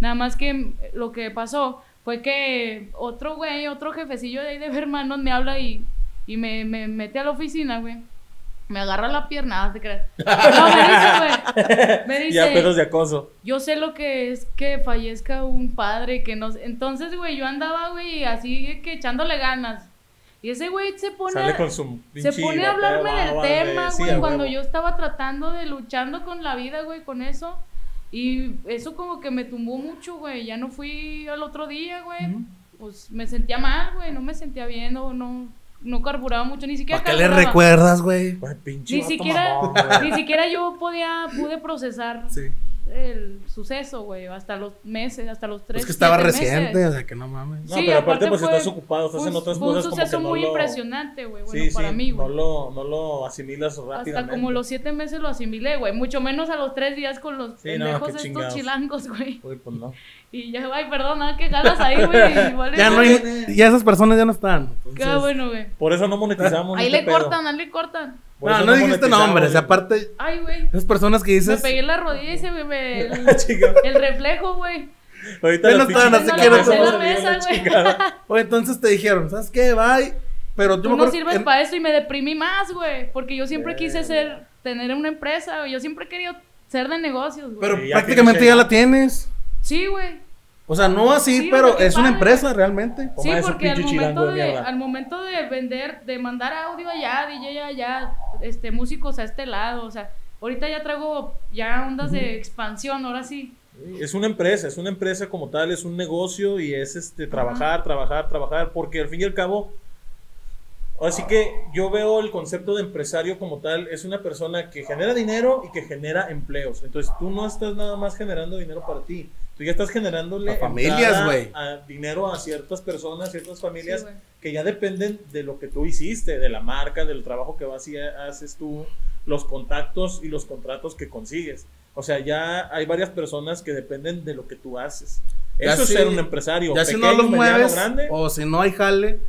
Nada más que mm, lo que pasó fue que otro güey, otro jefecillo de ahí de hermanos me habla y, y me, me mete a la oficina, güey. Me agarra la pierna, ¿te crees? No, me dice, güey. Me Ya dice, pedos de acoso. yo sé lo que es que fallezca un padre, que no. Entonces, güey, yo andaba, güey, así que echándole ganas. Y ese güey se pone, Sale a, con su se pone a hablarme del tema, güey, cuando huevo. yo estaba tratando de luchando con la vida, güey, con eso. Y eso como que me tumbó mucho, güey. Ya no fui al otro día, güey. Pues me sentía mal, güey, no me sentía bien, no, no, no carburaba mucho, ni siquiera ¿Para qué le recuerdas, güey? Ni siquiera, mamón, ni siquiera yo podía, pude procesar Sí. El suceso, güey, hasta los meses, hasta los tres. Es que estaba reciente, meses. o sea, que no mames. No, Sí, pero aparte, aparte pues fue- estás ocupado, estás Fue en un- otras fue un cosas como que suceso no muy lo... impresionante, güey, bueno, sí, para sí, mí, güey. no lo, no lo asimilas Hasta rápidamente. como los siete meses lo asimilé, güey. Mucho menos a los tres días con los Sí, no, pendejos estos chingados. chilangos, güey. Uy, pues no. Y ya, ay, perdón, nada que jalas ahí, güey. Vale, Ya no hay, ya esas personas ya no están. entonces- Qué bueno, güey. Por eso no monetizamos Ahí este le pedo. cortan, ahí le cortan. Por No, no dijiste nombres, aparte, Ay, güey. esas personas que Me dices. pegué en la rodilla y se me... me- el, reflejo, güey. Ahorita no estaban pinches así, mesa, güey. chingada. Oye, entonces te dijeron, ¿sabes qué? Bye. Pero yo Tú me no sirves en- para eso y me deprimí más, güey. Porque yo siempre quise ser, tener una empresa, güey. Yo siempre he querido ser de negocios, güey. Pero prácticamente ya la tienes. Sí, güey. O sea, no así, Sí, pero es una padre, empresa realmente. Sí, porque al pinche chilango momento, de de, mierda. al momento de vender, de mandar audio allá, DJ allá, este, músicos a este lado, o sea, ahorita ya traigo ya ondas de expansión, ahora sí. Es una empresa, es una empresa como tal, es un negocio y es este trabajar, trabajar, trabajar, porque al fin y al cabo, así que yo veo el concepto de empresario como tal, es una persona que genera dinero y que genera empleos. Entonces tú no estás nada más generando dinero para ti, tú ya estás generándole A familias, güey. dinero a ciertas personas, ciertas familias Sí, que ya dependen de lo que tú hiciste, de la marca, del trabajo que vas y haces tú, los contactos y los contratos que consigues. O sea, ya hay varias personas que dependen de lo que tú haces. Ya Eso si- es ser un empresario. Ya si pequeño, no los mediano, mueves, grande. o si no hay jale,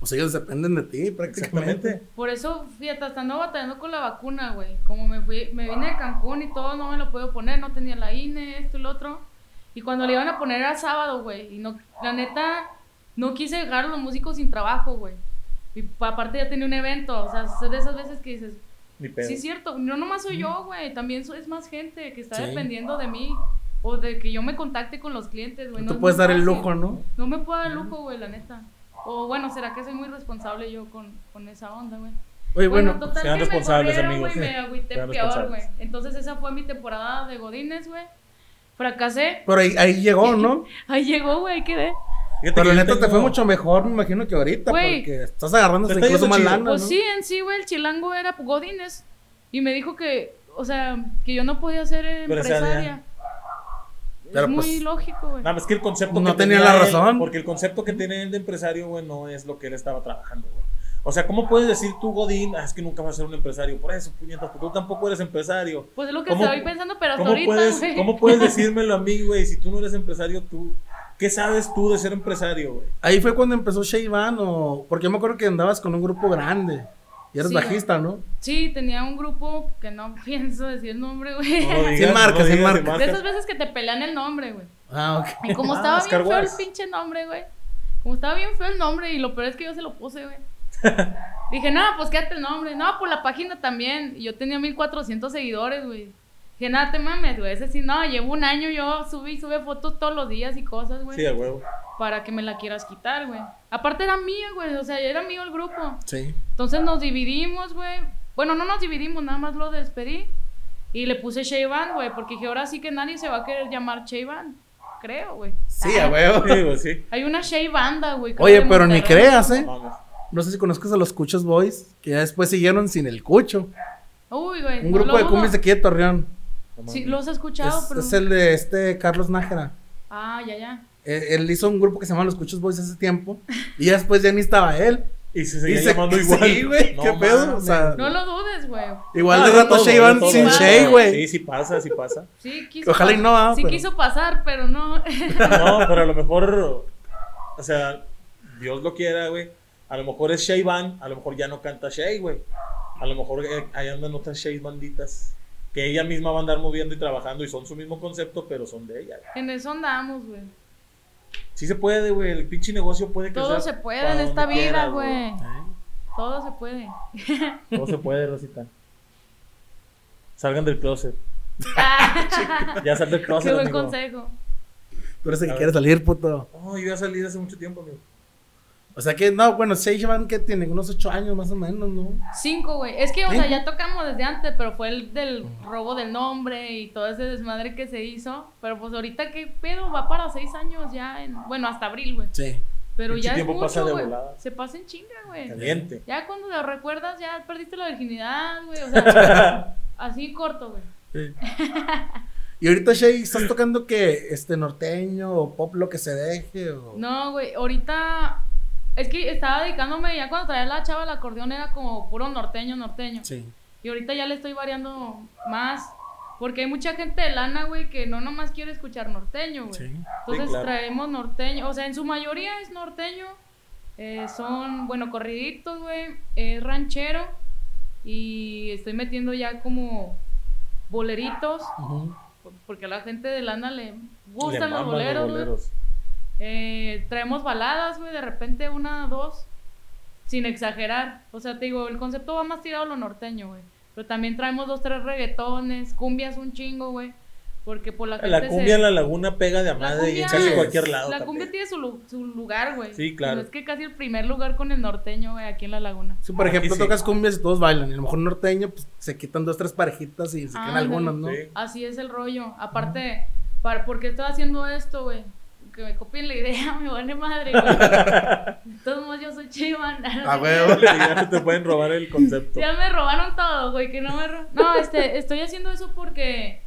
pues ellos dependen de ti prácticamente. Por eso, fíjate, hasta ando batallando con la vacuna, güey. Como me fui, me vine de Cancún y todo, no me lo puedo poner, no tenía la INE, esto y lo otro. Y cuando le iban a poner era sábado, güey. Y no, la neta, no quise dejar a los músicos sin trabajo, güey. Y pa- aparte ya tenía un evento, o sea, es de esas veces que dices, Ni pedo. Sí, es cierto. No nomás soy yo, güey. También so- es más gente que está Sí. dependiendo de mí. O de que yo me contacte con los clientes, güey. No te puedes dar el lujo, ¿no? No me puedo dar el lujo, güey, la neta. O bueno, ¿será que soy muy responsable yo con, con esa onda, güey? Oye, bueno, total sean que responsables, amigos. güey, me agüité peor, güey. Entonces esa fue mi temporada de Godines, güey. Fracasé. pero ahí, ahí llegó, ¿no? Ahí llegó, güey, quedé. Fíjate Pero la neta te tengo- fue mucho mejor, me imagino que ahorita, Güey. porque estás agarrando Te hasta incluso más chido. lana, Pues ¿no? sí, en sí, güey, el chilango era Godines. Y me dijo que, o sea, que yo no podía ser Empresaria. Pero, es muy pues, lógico, güey. Nada, es que el concepto No que tenía la él- razón. porque el concepto que tiene él de empresario, güey, no es lo que él estaba trabajando, güey. O sea, ¿cómo puedes decir tú, Godín, ah, es que nunca vas a ser un empresario? Por eso, puñetas, porque tú tampoco eres empresario. Pues es lo que ¿Cómo- estoy pensando, pero hasta ¿Cómo ahorita, puedes, güey. ¿Cómo puedes decírmelo a mí, güey? Si tú no eres empresario, tú. ¿Qué sabes tú de ser empresario, güey? Ahí fue cuando empezó Shayvan o... Porque yo me acuerdo que andabas con un grupo grande. Y eres Sí, bajista, ¿no? Sí, tenía un grupo que no pienso decir el nombre, güey. No Sin no marcas, lo sin. De esas veces que te pelean el nombre, güey. Ah, ok. Y como Ah, estaba Oscar bien feo el pinche nombre, güey. Como estaba bien feo el nombre y lo peor es que yo se lo puse, güey. Dije, no, pues quédate el nombre. No, pues la página también. Y yo tenía 1400 seguidores, güey. Dije, nada, te mames, güey. Ese sí, no, llevo un año yo subí y sube fotos todos los días y cosas, güey. Sí, a huevo. Para que me la quieras quitar, güey. Aparte era mía, güey. O sea, era mío el grupo. Sí. Entonces nos dividimos, güey. Bueno, no nos dividimos, nada más lo despedí. Y le puse Shayvan, güey, porque dije, ahora sí que nadie se va a querer llamar Shayvan. Creo, güey. Sí, a huevo. Sí, güey, sí. Hay una Shay Banda, güey. Oye, pero ni creas, ¿eh? No mames. No sé si conozcas a los Cuchos Boys, que ya después siguieron sin el Cucho. Uy, güey. Un no grupo de cumbias de aquí de Torreón. No Sí, los he escuchado, Es, pero. es el de este Carlos Nájera. Ah, ya, ya. Eh, Él hizo un grupo que se llama Los Cuchos Boys hace tiempo. Y ya después ya ni estaba él. Y se seguía Y se- llamando igual. sí, güey, qué pedo, o mames. sea, No lo dudes, güey. Igual Ah, de rato van todo, sin. Shay, güey. Sí, sí pasa, sí pasa. Sí, quiso. Ojalá y no, ah, Sí, pero- quiso pasar, pero no. No, pero a lo mejor, o sea, Dios lo quiera, güey. A lo mejor es Shay Van, a lo mejor ya no canta Shay, güey. A lo mejor eh, ahí andan otras Shay banditas que ella misma va a andar moviendo y trabajando y son su mismo concepto, pero son de ella. en eso andamos, güey. Sí se puede, güey. El pinche negocio puede crecer. Todo se puede en esta vida, güey. Todo se puede. Todo se puede, Rosita. Salgan del closet. Ah, Ya sal del closet, Qué buen amigo. consejo. Tú eres el que quiere salir, puto. No, yo ya salí hace mucho tiempo, amigo. O sea que, no, bueno, Shay Van que tiene unos ocho años más o menos, ¿no? Cinco, güey. Es que, o sea, ya tocamos desde antes, pero fue el del robo del nombre y todo ese desmadre que se hizo. Pero pues ahorita, ¿qué pedo? Va para seis años ya. En... Bueno, hasta abril, güey. Sí. Pero ya es tiempo mucho, pasa de volada. Se pasa en chinga, güey. Caliente. Ya cuando lo recuerdas, ya perdiste la virginidad, güey. O sea, así corto, güey. Sí. y ahorita, Shay, ¿estás tocando que este norteño o pop lo que se deje? O... No, güey, ahorita. Es que estaba dedicándome, ya cuando traía la chava el acordeón era como puro norteño, norteño. Sí. Y ahorita ya le estoy variando más. Porque hay mucha gente de lana, güey, que no nomás quiere escuchar norteño, güey. Sí. Entonces Sí, claro. traemos norteño. O sea, en su mayoría es norteño. eh, son, bueno, corriditos, güey. Es ranchero. Y estoy metiendo ya como boleritos. Ujú. Porque a la gente de lana le Le gustan los boleros, güey. Eh, traemos baladas, güey, de repente una, dos, sin exagerar. O sea, te digo, el concepto va más tirado a lo norteño, güey. Pero también traemos dos, tres reggaetones, cumbias un chingo, güey. Porque por la gente La se- cumbia en la laguna pega de a La madre y en casi cualquier lado. La también. cumbia tiene su, lu- su lugar, güey. Sí, claro. Pero es que casi el primer lugar con el norteño, güey, aquí en la laguna. Sí, por ejemplo, sí. tocas cumbias y todos bailan. Y a lo mejor norteño, pues se quitan dos, tres parejitas y se quedan Ándale. algunos, ¿no? Sí. Así es el rollo. Aparte, para, ¿por qué estoy haciendo esto, güey? Que me copien la idea, me vale madre, güey. De todos modos, yo soy chivan. A huevo. ya no te pueden robar el concepto. Ya me robaron todo, güey, que no me ro- No, este, estoy haciendo eso porque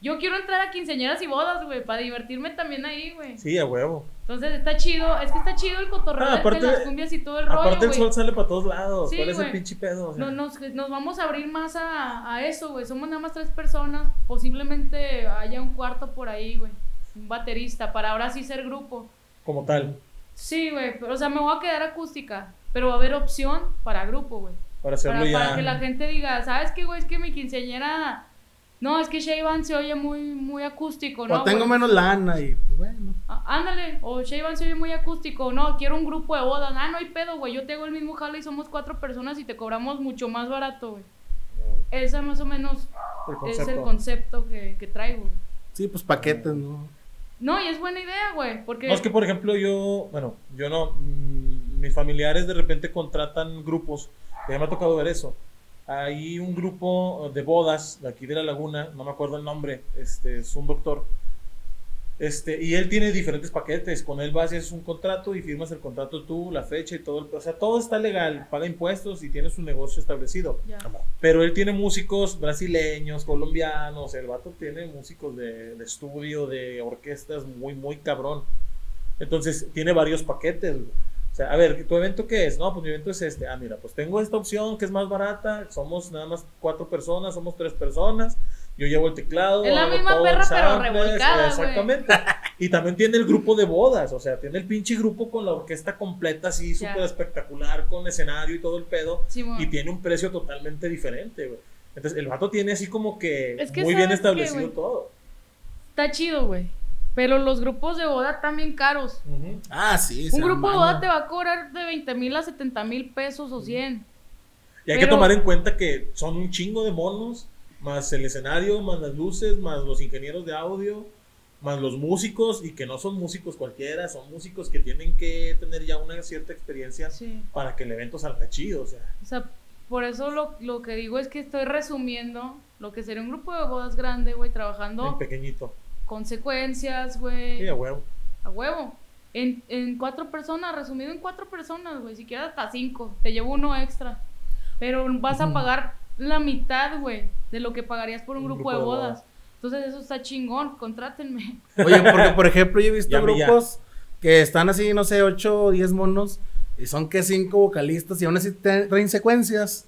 yo quiero entrar a quinceañeras y bodas, güey, para divertirme también ahí, güey. Sí, a huevo. Entonces está chido, es que está chido el cotorreo Ah, de- aparte- de las cumbias y todo el rollo, Aparte el güey. sol sale para todos lados. Sí, ¿Cuál es el güey. pinche pedo? O sea, No, nos, nos vamos a abrir más a, a eso, güey. Somos nada más tres personas. Posiblemente haya un cuarto por ahí, güey. Un baterista, para ahora sí ser grupo. Como tal. Sí, güey. O sea, me voy a quedar acústica. Pero va a haber opción para grupo, güey. Para Para, ya. para que la gente diga, ¿sabes qué, güey? Es que mi quinceañera. No, es que Shayvan se oye muy, muy acústico, ¿no? o tengo güey? menos lana y pues bueno. Ah, ándale, o Shayvan se oye muy acústico, no, quiero un grupo de bodas. Ah, no hay pedo, güey. Yo te hago el mismo jale y somos cuatro personas y te cobramos mucho más barato, güey. Ese más o menos El es el concepto. concepto que, que traigo. güey. Sí, pues paquetes, ¿no? No, y es buena idea, güey, porque... No, es que por ejemplo yo, bueno, yo no, mm, mis familiares de repente contratan grupos, ya me ha tocado ver eso. Hay un grupo de bodas de aquí de la laguna, no me acuerdo el nombre, este es un doctor. Este, y él tiene diferentes paquetes, con él vas y haces un contrato y firmas el contrato tú, la fecha y todo, el, o sea, todo está legal, paga impuestos y tiene su negocio establecido. Pero él tiene músicos brasileños, colombianos, el vato tiene músicos de, de estudio, de orquestas muy, muy cabrón. Entonces, tiene varios paquetes, güey. O sea, a ver, ¿tu evento qué es? No, pues mi evento es este. Ah, mira, pues tengo esta opción que es más barata. Somos nada más cuatro personas, somos tres personas. Yo llevo el teclado. Es la misma todo perra, pero revolcada. Exactamente. y también tiene el grupo de bodas. O sea, tiene el pinche grupo con la orquesta completa, así súper espectacular, con escenario y todo el pedo. Y tiene un precio totalmente diferente, güey. Entonces, el vato tiene así como que, Es que muy bien ¿sabes qué, establecido todo. Está chido, güey. Pero los grupos de boda están bien caros. Ah, sí. Un se grupo de boda te va a cobrar de 20 mil a 70 mil pesos o 100. Y hay que tomar en cuenta que son un chingo de monos, más el escenario, más las luces, más los ingenieros de audio, más los músicos, y que no son músicos cualquiera, son músicos que tienen que tener ya una cierta experiencia Sí. para que el evento salga chido. O sea, O sea, por eso lo, lo que digo es que estoy resumiendo lo que sería un grupo de bodas grande, güey, en trabajando pequeñito. consecuencias, Sí, güey, a huevo. a huevo. En, en cuatro personas, resumido en cuatro personas, güey, si quieres hasta cinco, te llevo uno extra. Pero vas a pagar la mitad, güey, de lo que pagarías por un, grupo, de bodas. Entonces eso está chingón, contrátenme. Oye, porque por ejemplo yo he visto ya. grupos que están así, no sé, 8 o 10 monos y son que 5 vocalistas y aún así traen secuencias.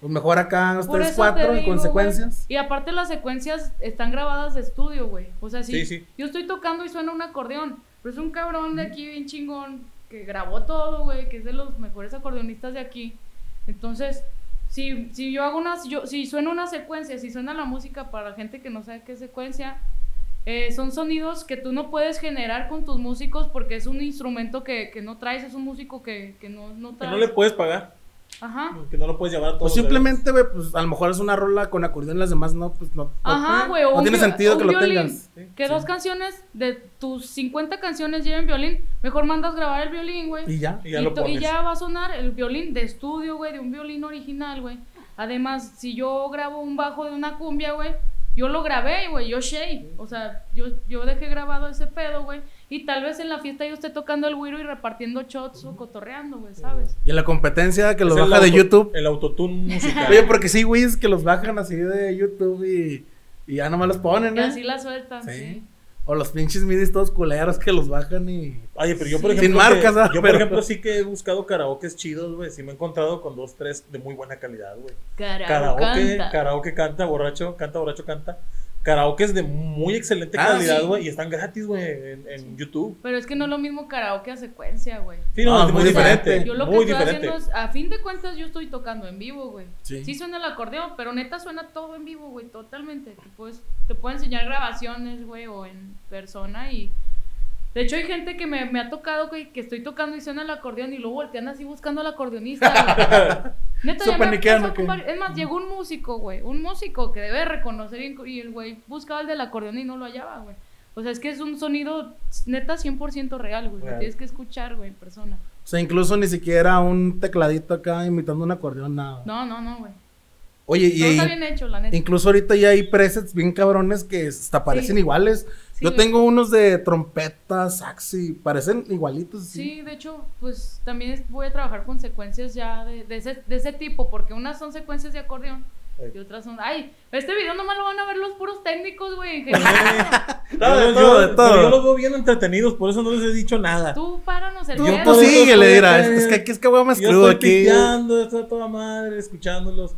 Pues mejor acá ustedes cuatro y con secuencias. Y aparte las secuencias están grabadas de estudio, güey. O sea, sí, Sí, sí. yo estoy tocando y suena un acordeón, pero es un cabrón de aquí bien chingón que grabó todo, güey, que es de los mejores acordeonistas de aquí. Entonces, si, si yo hago una, si yo, si suena una secuencia, si suena la música para gente que no sabe qué es secuencia, eh, son sonidos que tú no puedes generar con tus músicos porque es un instrumento que, que no traes, es un músico que, que no, no Que traes. no le puedes pagar, Ajá. que no lo puedes llevar a todos. Los simplemente, güey, pues a lo mejor es una rola con acordeón y las demás no, pues no. no- Ajá, güey. o No un tiene sentido que lo violín. tengas. Sí, Que sí. dos canciones de tus 50 canciones lleven violín. Mejor mandas grabar el violín, güey. Y ya. Y ya y, lo to- y pones. ya va a sonar el violín de estudio, güey, de un violín original, güey. Además, si yo grabo un bajo de una cumbia, güey, yo lo grabé, güey, yo shade. O sea, yo, yo dejé grabado ese pedo, güey. Y tal vez en la fiesta yo esté tocando el güiro y repartiendo shots o cotorreando, güey, ¿sabes? Y en la competencia que los baja de auto- YouTube. El autotune musical. Oye, porque sí, güey, es que los bajan así de YouTube y, y ya nomás los ponen, Y ¿eh? así la sueltan, Sí. sí. O los pinches midis todos culeros que los bajan y. Oye, pero yo por Sin ejemplo. marcas, que- ¿ah? yo por Pero- ejemplo sí que he buscado karaokes chidos, güey. Sí me he encontrado con dos, tres de muy buena calidad, güey. Karaoke Karaoke, canta. karaoke canta, borracho, canta, borracho, canta. Karaokes de muy excelente Ah, calidad, sí. güey. Y están gratis, güey, en, en YouTube. Pero es que no es lo mismo karaoke a secuencia, güey. Sí, no, Ah, es muy diferente. Yo lo que estoy diferente. haciendo es, a fin de cuentas, yo estoy tocando en vivo, güey. Sí. Sí. suena el acordeón, pero neta suena todo en vivo, güey, totalmente. Te, puedes, te puedo enseñar grabaciones, güey, o en persona y... De hecho, hay gente que me, me ha tocado, que estoy tocando y suena el acordeón y luego voltean así buscando al acordeonista. Neta, ya Es más, llegó un músico, güey, un músico que debe reconocer y, y el güey buscaba el del acordeón y no lo hallaba, güey. O sea, es que es un sonido neta 100% real, güey. Lo Real. tienes que escuchar, güey, en persona. O sea, incluso ni siquiera un tecladito acá imitando un acordeón, nada. No, no, no, güey. Oye, y Todo está ahí- bien hecho, la neta. incluso ahorita ya hay presets bien cabrones que hasta parecen Sí. iguales. Sí, Yo tengo unos de trompeta, sax y parecen igualitos. Sí, de hecho, pues también es- voy a trabajar con secuencias ya de, de ese, de ese tipo, porque unas son secuencias de acordeón Ey. y otras son... Ay, este video nomás lo van a ver los puros técnicos, güey. Yo- todo, yo- de todo. pero Yo los veo bien entretenidos, por eso no les he dicho nada. Tú páranos el síguele, estoy dirá. acá, Es, que aquí es que voy más Yo crudo estoy aquí. pisteando, estoy a toda madre, escuchándolos.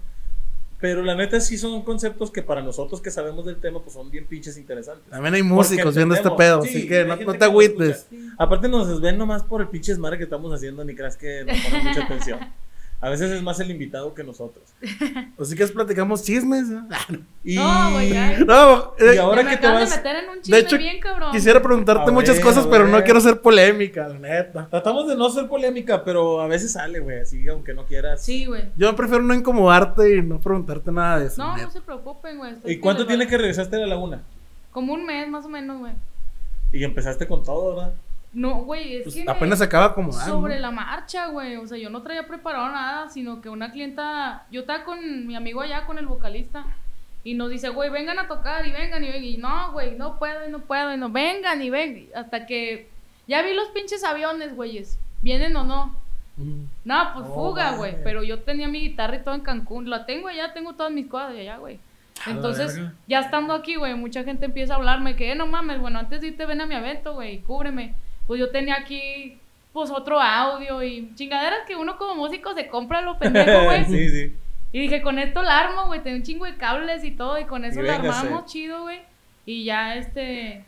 Pero la neta sí son conceptos que para nosotros que sabemos del tema, pues son bien pinches interesantes. También hay músicos viendo este pedo, Sí, así que no, no te agüites. Aparte nos ven nomás por el pinche desmadre que estamos haciendo, ni creas que nos ponen mucha atención. A veces es más el invitado que nosotros. Así que platicamos chismes. ¿no? No. Y, No, güey, ya. No, eh, y ahora me que te vas... de meter en un chisme hecho, bien cabrón. Quisiera preguntarte A muchas ver, cosas, a pero no quiero ser polémica, la neta. Tratamos de no ser polémica, pero a veces sale, güey, así aunque no quieras. Sí, güey. Yo prefiero no incomodarte y no preguntarte nada de eso. No, neta. no se preocupen, güey. ¿Y cuánto tiene que regresaste a la laguna? Como un mes, más o menos, güey. Y empezaste con todo, ¿verdad? No, güey, es Pues que... apenas se acaba como. Sobre la marcha, güey. O sea, yo no traía preparado nada, sino que una clienta. Yo estaba con mi amigo allá, con el vocalista. Y nos dice, güey, vengan a tocar y vengan y vengan. Y no, güey, no puedo y no puedo y no. Vengan y vengan. Hasta que. Ya vi los pinches aviones, güeyes. ¿Vienen o no? No, pues No, fuga, güey. Pero yo tenía mi guitarra y todo en Cancún. La tengo allá, tengo todas mis cosas de allá, güey. Entonces, ya estando aquí, güey, mucha gente empieza a hablarme que, eh, no mames, bueno, antes de irte ven a mi evento, güey, cúbreme. Pues yo tenía aquí pues otro audio y chingaderas que uno como músico se compra lo pendejo, güey. sí, sí. Y dije, con esto la armo, güey, tengo un chingo de cables y todo, y con eso Y la véngase. armamos chido, güey. Y ya, este,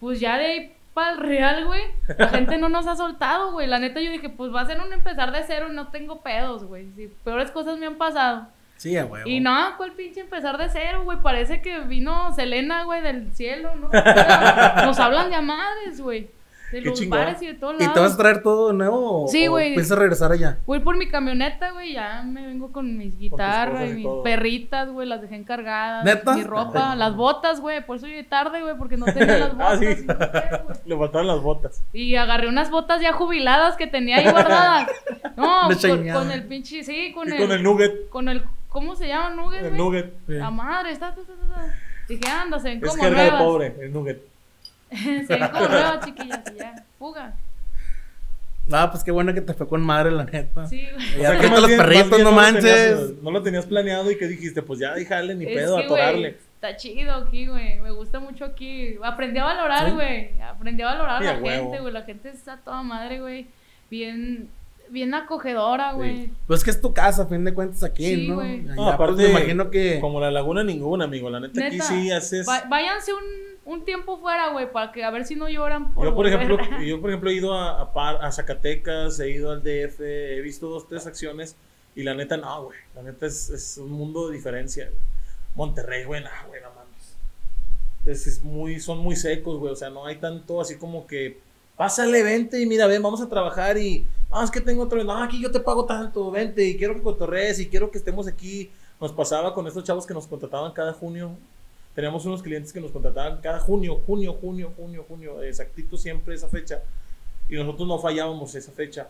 pues ya de ahí para el real, güey, la gente no nos ha soltado, güey. La neta yo dije, pues va a ser un empezar de cero y no tengo pedos, güey. Peores cosas me han pasado. Sí, a huevo. Y no, ¿cuál pinche empezar de cero, güey? Parece que vino Selena, güey, del cielo, ¿no? Nos hablan de a madres, güey. De Qué los bares y de todos ¿Y lados. te vas a traer todo de nuevo? Sí, güey. ¿Piensas regresar allá? Voy por mi camioneta, güey, ya me vengo con mis guitarras y y mis todo. perritas, güey, las dejé encargadas. ¿Neta? Mi ropa, las botas, güey, por eso llegué tarde, güey, porque no tenía las botas. Ah, sí. y, no sé, güey. Le faltaron las botas. Y agarré unas botas ya jubiladas que tenía ahí guardadas. No, con, con el pinche, sí, con Y el, con el nugget. con el, ¿cómo se llama? Nugget, El güey. nugget. La madre, está, está, está, está. Dije, anda, se ven Es de pobre, el nugget. se ven como nuevas, chiquillas, y ya, fuga. Ah, pues qué bueno que te fue con madre, la neta. Sí, güey. Ya más los bien- perritos, no lo manches. tenías- no lo tenías planeado y que dijiste, pues ya déjale ni Es pedo, que, atorarle. güey, está chido aquí, güey. Me gusta mucho aquí. Aprendí a valorar, ¿Sí? güey. Aprendí a valorar Sí, a la huevo. gente, güey. La gente está toda madre, güey. Bien, bien acogedora, güey. Pues que es tu casa, a fin de cuentas, aquí, Sí, ¿no? güey. No, pues, aparte, me imagino que... como la laguna ninguna, amigo. La neta, aquí sí haces... va- váyanse un, un tiempo fuera, güey, para que a ver si no lloran. Por Yo por volver. ejemplo, yo por ejemplo he ido a, a, Par- a Zacatecas, he ido al DF, he visto dos, tres acciones y la neta no, güey. La neta es, es un mundo de diferencia. Monterrey, güey, no, güey, no mames. Es, es muy, son muy secos, güey. O sea, no hay tanto así como que pásale, vente y mira, ven, vamos a trabajar y ah, es que tengo otro, no, aquí yo te pago tanto, vente y quiero que cotorrees y quiero que estemos aquí. Nos pasaba con estos chavos que nos contrataban cada junio. Teníamos unos clientes que nos contrataban cada junio, junio, junio, junio, junio, exactito siempre esa fecha. Y nosotros no fallábamos esa fecha.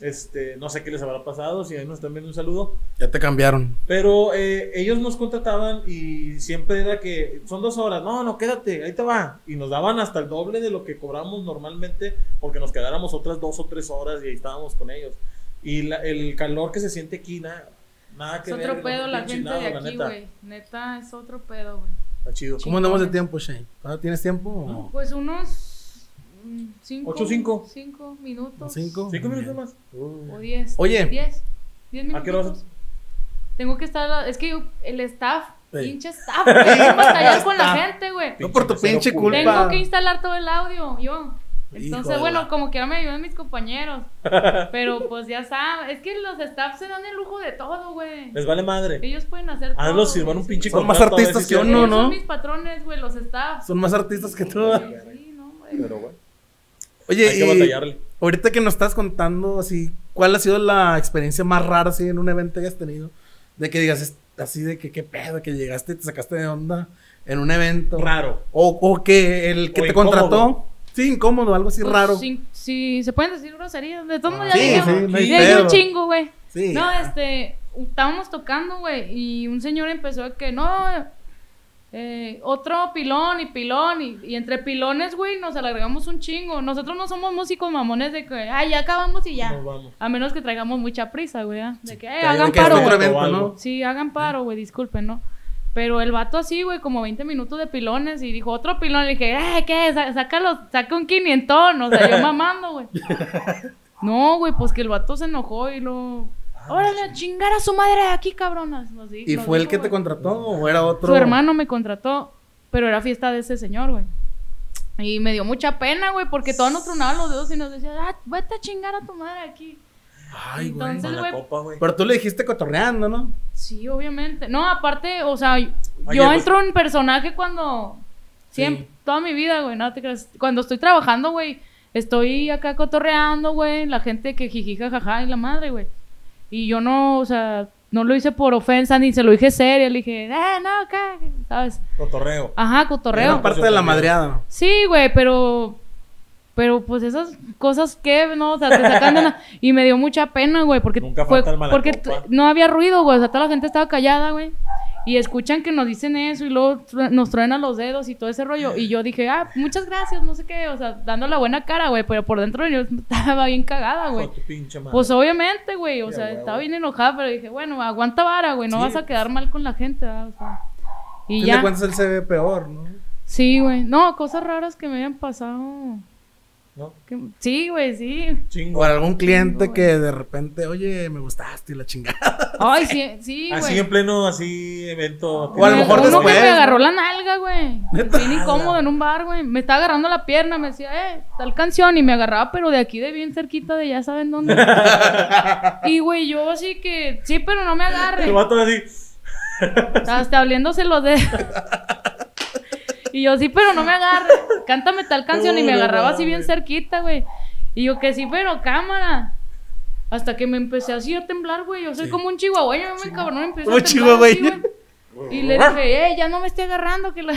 Este, no sé qué les habrá pasado, si ahí nos están viendo un saludo. Ya te cambiaron. Pero eh, ellos nos contrataban y siempre era que son dos horas, no, no, quédate, ahí te va. Y nos daban hasta el doble de lo que cobramos normalmente porque nos quedáramos otras dos o tres horas y ahí estábamos con ellos. Y la- el calor que se siente aquí, nada, nada que Es ver. otro pedo la gente de aquí, neta. güey. Neta, es otro pedo, güey. Está chido. ¿Cómo andamos de tiempo, Shane? ¿Todavía ¿Tienes tiempo? o- Pues unos mm, cinco. ¿Ocho, cinco? Cinco minutos. ¿Cinco? ¿Cinco minutos bien. más? O diez. Oye. Diez. Diez ¿A minutos. qué hora? Tengo que estar. a- Es que yo- el staff. Sí. Pinche staff. güey, Tengo que batallar con la gente, güey. No por tu Pinche culpa. Tengo que instalar todo el audio, yo. Entonces, bueno, como quiera me ayudan mis compañeros. Pero pues ya saben, es que los staff se dan el lujo de todo, güey. Les vale madre. Ellos pueden hacer todo. Hazlos firmar güey, un pinche Son más artistas que uno, ¿no? Son mis patrones, güey, los staff. Son más artistas que tú. Sí, no, güey. Pero bueno, Oye, hay que batallarle. ahorita que nos estás contando así, ¿cuál ha sido la experiencia más rara así en un evento que has tenido? De que digas así de que qué pedo, que llegaste y te sacaste de onda en un evento. Raro. O, o que el que O te incómodo. contrató, sí, incómodo, algo así Pues, raro. Sí, sí, se pueden decir groserías. De todos modos, Sí, ya dije, sí, no hay pedo. un chingo, güey. Sí. No, este, estábamos tocando, güey, y un señor empezó de que, no, eh, otro pilón y pilón, y, y entre pilones, güey, nos alargamos un chingo. Nosotros no somos músicos mamones de que, ay, ya acabamos y ya. Nos vamos. A menos que traigamos mucha prisa, güey, ¿ah? de que, eh, hagan que paro, güey. Sí, hagan paro, güey, disculpen, ¿no? Pero el vato así, güey, como 20 minutos de pilones y dijo otro pilón. Le dije, eh, ¿qué? Sácalo, saca un quinientón. O sea, yo mamando, güey. No, güey, pues que el vato se enojó y lo. Órale, a chingar a su madre de aquí, cabronas. nos ¿Y nos fue el que te contrató o era otro? Su hermano me contrató, pero era fiesta de ese señor, güey. Y me dio mucha pena, güey, porque todos nos tronaban los dedos y nos decían, ah, vete a chingar a tu madre aquí. Ay, güey. Entonces, güey, copa, güey. Pero tú le dijiste cotorreando, ¿no? Sí, obviamente. No, aparte, o sea, yo pues- entro en personaje cuando. Siempre, Sí. toda mi vida, güey, no te creas. Cuando estoy trabajando, güey, estoy acá cotorreando, güey, la gente que jiji, jajaja, y la madre, güey. Y yo no, o sea, no lo hice por ofensa, ni se lo dije serio. Le dije, eh, no, acá, ¿sabes? Cotorreo. Ajá, cotorreo. Era parte de la madreada. ¿no? Sí, güey, pero. Pero pues esas cosas que, ¿no? O sea, te sacan de la- Y me dio mucha pena, güey, porque Nunca fue. falta el mala Porque no había ruido, güey. O sea, toda la gente estaba callada, güey. Y escuchan que nos dicen eso y luego tru- nos truenan los dedos y todo ese rollo. Y yo dije, ah, muchas gracias, no sé qué. O sea, dando la buena cara, güey. Pero por dentro yo estaba bien cagada, güey. Con tu pinche madre. Pues obviamente, güey. O sea, estaba bien enojada, pero dije, bueno, aguanta vara, güey. No Sí, vas a quedar mal con la gente, ¿verdad? O sea, y ya. de cuentas él se ve peor, ¿no? Sí, güey. No, cosas raras que me hayan pasado. ¿No? Sí, güey, sí. Chingo. O algún cliente que de repente, oye, me gustaste y la chingada. Ay, sí, sí, güey. Así en pleno, así, evento. O a lo mejor Uno después, que me agarró la nalga, güey. Bien incómodo en un bar, güey. Me estaba agarrando la pierna, me decía, eh, tal canción. Y me agarraba, pero de aquí de bien cerquita de ya saben dónde. y, güey, yo así que, sí, pero no me agarre. El vato así. Hasta oliéndose los dedos. y yo, sí, pero no me agarre. Cántame tal canción. y me No, no agarraba así bien cerquita, güey. Y yo, que sí, pero cámara. Hasta que me empecé así a temblar, güey. Yo soy como un chihuahueño, yo me cabrón, me empecé Como a temblar así, güey. Y le dije, eh, ya no me esté agarrando, que la...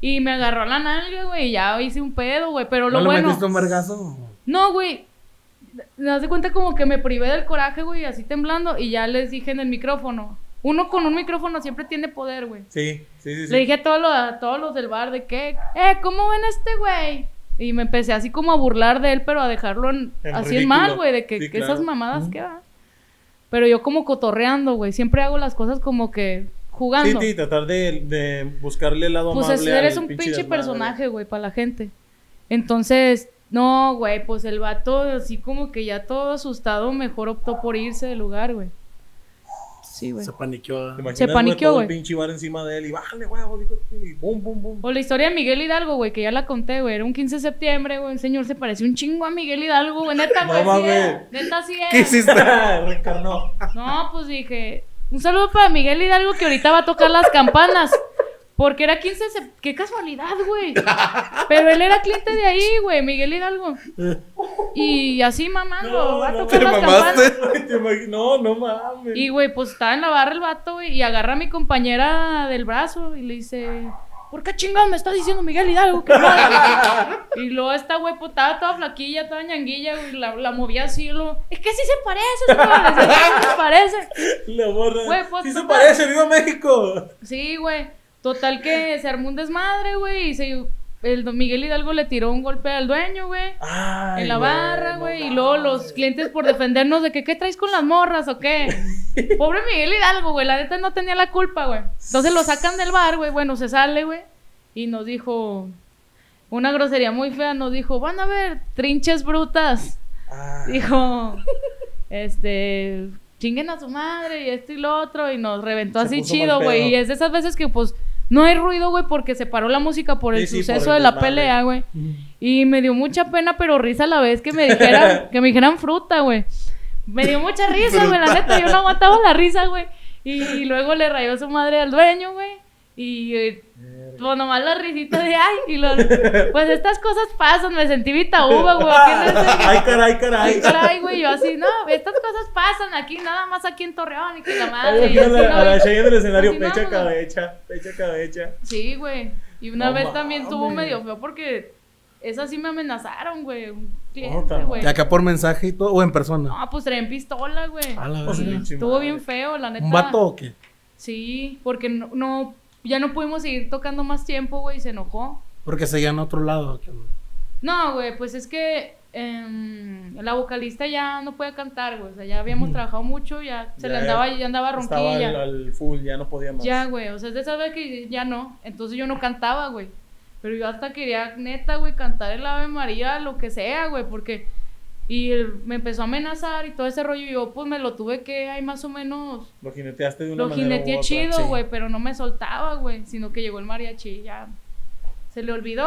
Y me agarró la nalga, güey, y ya hice un pedo, güey. Pero lo ¿No bueno... metiste un vergazo? No, güey. Me das de cuenta como que me privé del coraje, güey, así temblando. Y ya les dije en el micrófono. Uno con un micrófono siempre tiene poder, güey. Sí, sí, sí. sí. Le dije a todos, los, a todos los del bar de que, eh, ¿cómo ven a este güey? Y me empecé así como a burlar de él, pero a dejarlo en- En así en mal, güey, de que, Sí, que claro. esas mamadas que va. Pero yo como cotorreando, güey. Siempre hago las cosas como que jugando. Sí, sí, tratar de, de buscarle el lado Pues amable. es- eres un pinche desmadre. personaje, güey, para la gente. Entonces, no, güey, pues el vato, así como que ya todo asustado, mejor optó por irse del lugar, güey. Sí, güey. Se paniqueó. ¿Te imaginas, Se paniqueó, el güey. pinche bar encima de él y bájale, digo, y bum, bum, bum. O la historia de Miguel Hidalgo, güey, que ya la conté, güey. Era un 15 de septiembre, güey. Un señor se pareció un chingo a Miguel Hidalgo, güey. Neta, No güey. era. Neta, sí era. ¿Qué hiciste? Reencarnó. No, pues dije. Un saludo para Miguel Hidalgo que ahorita va a tocar las campanas. Porque era 15 de septiembre. Qué casualidad, güey. Pero él era cliente de ahí, güey, Miguel Hidalgo. Y así mamando, No, va a tocar las mamaste. campanas. No, no mames. Y, güey, pues estaba en la barra el vato, güey, y agarra a mi compañera del brazo y le dice, ¿por qué chingado me está diciendo Miguel Hidalgo que no? y luego esta, güey, pues estaba toda flaquilla, toda ñanguilla, güey, la, la movía así, y luego, es que sí se parece, sí se parece. La. Güey, pues, sí se total. parece, ¡Viva México! Sí, güey, total que se armó un desmadre, güey, y se... El don Miguel Hidalgo le tiró un golpe al dueño, güey. En la güey, barra, no güey. y luego los clientes por defendernos de que, ¿qué traes con las morras o qué? Pobre Miguel Hidalgo, güey. La neta no tenía la culpa, güey. Entonces lo sacan del bar, güey. Bueno, se sale, güey. Y nos dijo una grosería muy fea. Nos dijo, van a ver, trinches brutas. Ay, Dijo, este, chinguen a su madre y esto y lo otro. Y nos reventó Se así chido, güey. Y es de esas veces que, pues, no hay ruido, güey, porque se paró la música por el Sí, sí, por suceso el de la desmadre. pelea, güey. Y me dio mucha pena, pero risa a la vez que me dijeran, que me dijeran fruta, güey. Me dio mucha risa, güey, la neta, yo no aguantaba la risa, güey. Y, y luego le rayó su madre al dueño, güey. Y eh, pues nomás la risita de ay, y lo, pues estas cosas pasan, me sentí vitaúba, güey. ¿qué no es? Ay, caray, caray. Ay, caray, güey, yo así, no, estas cosas pasan aquí, nada más aquí en Torreón y que la Ay, madre. y imagínate así, a ¿no? la del escenario, Así, pecha vámonos. cabeza, pecha cabeza. Sí, güey. Y una No vez también estuvo medio feo porque esas sí me amenazaron, güey. Cliente, güey. ¿Y acá por mensaje y todo? ¿O en persona? No, pues traían pistola, güey. A la Pues, pinche Estuvo madre. bien feo, la neta. ¿Un vato o qué? Sí, porque no, no, ya no pudimos seguir tocando más tiempo, güey, y se enojó. Porque seguían a otro lado. No, güey, pues es que em, la vocalista ya no puede cantar, güey. O sea, ya habíamos trabajado mucho, ya se Ya le andaba, ya andaba ronquilla. al, al full, ya no podía más. Ya, güey, o sea, de esa vez que ya no. Entonces yo no cantaba, güey. Pero yo hasta quería, neta, güey, cantar el Ave María, lo que sea, güey, porque... Y él me empezó a amenazar y todo ese rollo. Y yo, pues, me lo tuve que, ahí más o menos... Lo jineteaste de una Lo manera. u jineteé chido, sí. güey, pero no me soltaba, güey. Sino que llegó el mariachi y ya... Se le olvidó,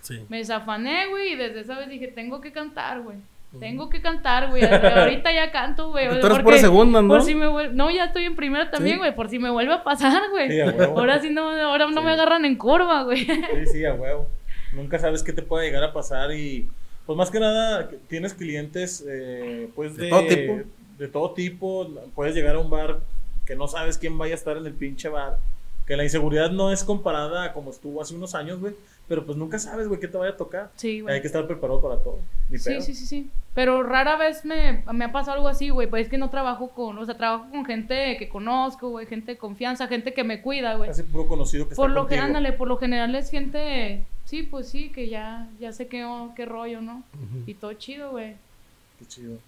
Sí. me desafané, güey, y desde esa vez dije, tengo que cantar, güey. Tengo que cantar, güey. Ahorita ya canto, güey. Tú eres pura segunda, ¿no? Por si me vuel- No, ya estoy en primera también, Sí. güey. Por si me vuelve a pasar, güey. Sí, a huevo. ahora sí no, ahora no Sí. me agarran en curva, güey. Sí, sí, a huevo. Nunca sabes qué te puede llegar a pasar y pues más que nada que tienes clientes eh, pues De de, todo tipo. de todo tipo. Puedes llegar a un bar que no sabes quién vaya a estar en el pinche bar. Que la inseguridad no es comparada a como estuvo hace unos años, güey. Pero pues nunca sabes, güey, qué te vaya a tocar. Sí, güey. Hay que estar preparado para todo. Ni Sí, pedo. sí, sí, sí. Pero rara vez me, me ha pasado algo así, güey. Pues es que no trabajo con, o sea, trabajo con gente que conozco, güey, gente de confianza, gente que me cuida, güey. Hace puro conocido que Por está lo que, contigo. ándale, por lo general es gente, sí, pues sí, que ya, ya sé qué, qué rollo, ¿no? Y todo chido, güey. Qué chido.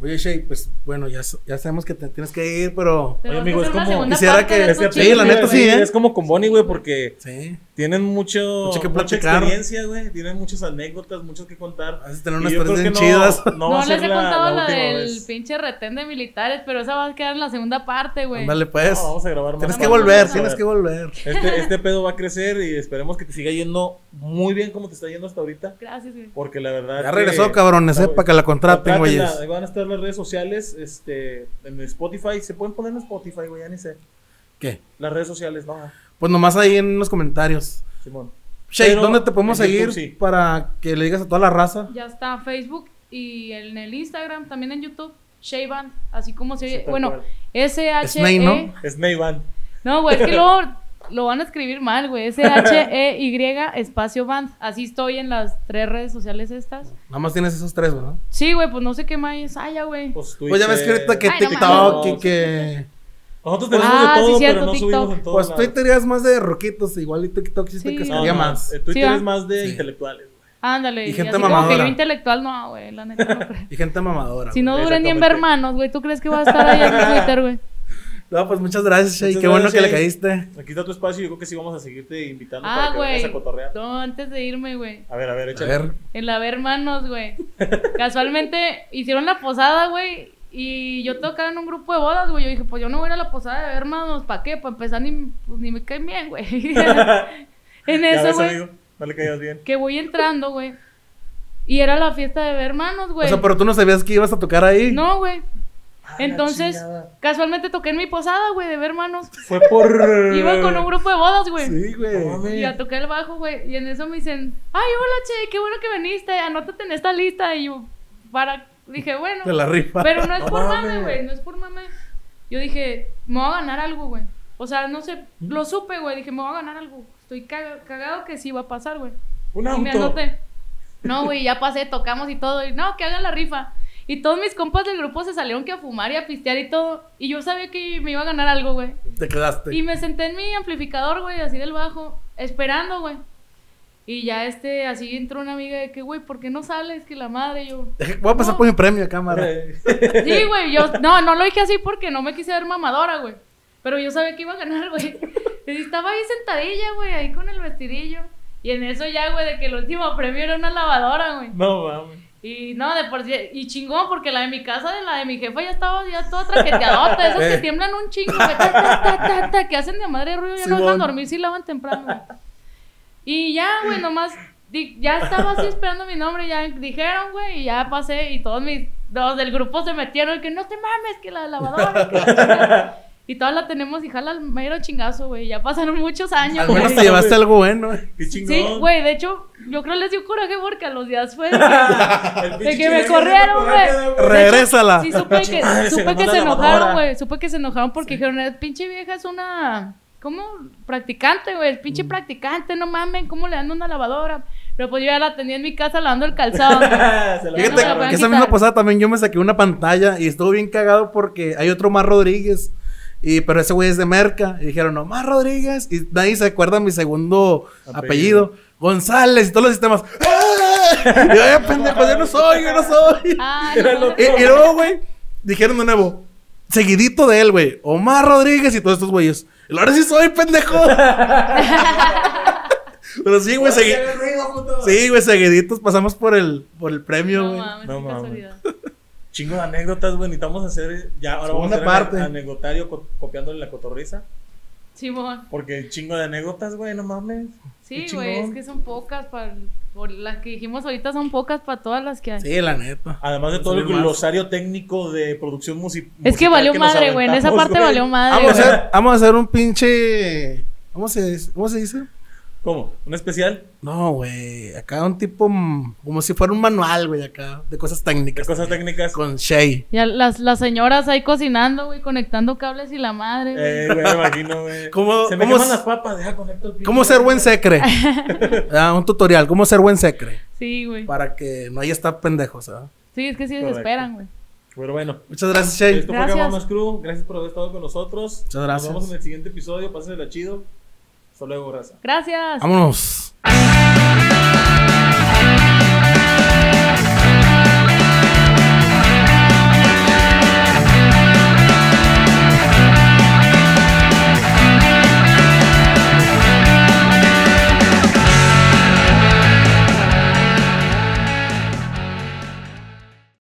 Oye, Shay, pues bueno, ya, ya sabemos que te tienes que ir, pero. Pero Oye, amigo, es como- Quisiera que- Sí, la neta sí, ¿eh? Es como con Bonnie, güey, porque Sí. Tienen mucho, Mucho que mucha experiencia, güey. Tienen muchas anécdotas, muchas que contar. A veces tener unas experiencias que no- chidas. No, No, a ser les he la, contado la del vez. pinche retén de militares, pero esa va a quedar en la segunda parte, güey. Ándale, pues. No, vamos a grabar más. tienes que volver, a tienes que volver. Este, este pedo va a crecer y esperemos que te siga yendo muy bien como te está yendo hasta ahorita. Gracias, güey. Porque la verdad. Ya que- regresó, cabrones, eh, para que la contraten, ahí Van a estar las redes sociales, este, en Spotify. Se pueden poner en Spotify, güey, ya ni sé. ¿Qué? Las redes sociales, no, Pues nomás ahí en los comentarios. Simón. Shay, ¿dónde te podemos seguir YouTube sí. para que le digas a toda la raza? Ya está Facebook y en el Instagram, también en YouTube, Shayband, así como se oye. Bueno. S-H-E. Snake, ¿no? Es Neyvan. No, güey, es que luego lo van a escribir mal, güey. S-H-E-Y espacio band. Así estoy en las tres redes sociales estas. Nada más tienes esos tres, ¿verdad? Sí, güey, pues no sé qué más haya, güey. Pues, Pues ya ves que ahorita que Ay, no TikTok y que... Nosotros tenemos Ah, de todo, sí, cierto, pero no TikTok. subimos en todo. Pues Twitter es más de roquitos, igual y TikTok sí te cascaría más. Twitter Sí, es más de Sí. intelectuales, güey. Ándale. Y gente así como que mamadora. yo intelectual, no, güey, la neta no creo. Y gente mamadora. Si no duren ni en Exactamente. ver manos, güey, ¿tú crees que va a estar ahí en Twitter, güey? No, pues muchas gracias, Shay. Qué bueno que le caíste. Aquí está tu espacio y yo creo que sí vamos a seguirte invitando Ah, para que vengas güey. a cotorrear. No, antes de irme, güey. A ver, a ver, A échale. ver, En la ver manos, güey. Casualmente hicieron la posada, güey. Y yo tocaba en un grupo de bodas, güey. Yo dije, pues yo no voy a ir a la posada de ver manos. ¿Para qué? Para empezar, ni, pues, ni me caen bien, güey. en eso, güey. amigo, no le caigas bien. Que voy entrando, güey. Y era la fiesta de ver hermanos, güey. o sea, pero tú no sabías que ibas a tocar ahí. No, güey. Ah, Entonces, casualmente toqué en mi posada, güey, de ver hermanos. Fue por. Iba con un grupo de bodas, güey. Sí, güey. Y a tocar el bajo, güey. Y en eso me dicen, ay, hola, che, qué bueno que viniste. Anótate en esta lista. Y yo, para. Dije, bueno. De la rifa. Pero no es por mames. mame, güey. No es por mame. Yo dije, me voy a ganar algo, güey. O sea, no sé. Lo supe, güey. Dije, me voy a ganar algo. Estoy caga- cagado que sí va a pasar, güey. Un Y me auto. anoté. No, güey, ya pasé, tocamos y todo. Y no, que hagan la rifa. Y todos mis compas del grupo se salieron que a fumar y a pistear y todo. Y yo sabía que me iba a ganar algo, güey. Te quedaste. Y me senté en mi amplificador, güey, así del bajo, esperando, güey. Y ya este, así entró una amiga de que, güey, ¿por qué no sales? Que la madre, yo. Voy a pasar No. por mi premio, cámara. Sí, güey, yo. No, no lo dije así porque no me quise ver mamadora, güey. Pero yo sabía que iba a ganar, güey. Estaba ahí sentadilla, güey, ahí con el vestidillo. Y en eso ya, güey, de que el último premio era una lavadora, güey. No mames. Y no, de por sí, y chingón, porque la de mi casa, de la de mi jefa, ya estaba ya toda traqueteadota, esas que Eh. tiemblan un chingo, güey, ta, ta, ta, ta, ta, que hacen de madre ruido, ya no dejan dormir si lavan temprano, güey. Y ya, güey, nomás, di- ya estaba así esperando mi nombre, ya dijeron, güey, y ya pasé, y todos mis, los del grupo se metieron, que no te mames, que la lavadora, que la chingada". Y todas la tenemos y jala el mero chingazo, güey, ya pasaron muchos años, Al menos güey. te llevaste algo bueno. eh. Qué chingón. Sí, güey, de hecho, yo creo les dio coraje porque a los días fue de que- de me corrieron, güey. Regrésala. Sí, supe que, supe que se enojaron, güey. Supe que se enojaron porque dijeron, "Eh, pinche vieja es una. ¿Cómo? Practicante, güey. Mm. Pinche practicante, no mames. ¿Cómo le dan una lavadora? Pero pues yo ya la tenía en mi casa lavando el calzado. no Fíjate esa quitar. misma pasada también yo me saqué una pantalla y estuvo bien cagado porque hay otro Mar Rodríguez. Y, pero ese güey es de Merca. Y dijeron, no, Mar Rodríguez. Y nadie se acuerda mi segundo Apellido. apellido. González y todos los sistemas. ¡Ah! Y yo, "Ay, pendejo, yo no soy, yo no soy. No, el Y, y luego, güey, dijeron de nuevo, seguidito de él, güey, Omar Rodríguez y todos estos güeyes. Ahora sí soy, pendejo. Pero sí, güey, segui- sí, güey, seguiditos pasamos por el, por el premio, No güey. mames, No mames. casualidad. Chingo de anécdotas, güey. Necesitamos hacer. Ya, ahora vamos a Segunda hacer parte. ane- anecdotario co- copiándole la cotorriza. Simón. Porque chingo de anécdotas, güey, no mames. Sí, güey. Es que son pocas para. Por las que dijimos ahorita son pocas para todas las que hay. Sí, la neta. Además de todo el glosario técnico de producción musi- musical. Es que valió madre, güey. En esa parte valió madre. Vamos a hacer, vamos a hacer un pinche. ¿Cómo se, ¿Cómo se dice? ¿Cómo? ¿Un especial? No, güey. Acá un tipo. mm, Como si fuera un manual, güey, acá. De cosas De técnicas. cosas técnicas. Con Shay. Ya las, las señoras ahí cocinando, güey, conectando cables y la madre, güey. Eh, güey, me imagino, güey. ¿Cómo- Se me cómo queman las papas, deja conecto el pinche- ¿Cómo ser buen secre? Ah, un tutorial. ¿Cómo ser buen secre? Sí, güey. Para que no haya estar pendejos, ¿verdad? Sí, es que sí desesperan, güey. Pero bueno. Muchas gracias, Shay. Esto Gracias. fue Más Crew. Gracias por haber estado con nosotros. Muchas gracias. Nos vemos en el siguiente episodio. Pásensela chido. Hasta luego, raza. Gracias. Vámonos.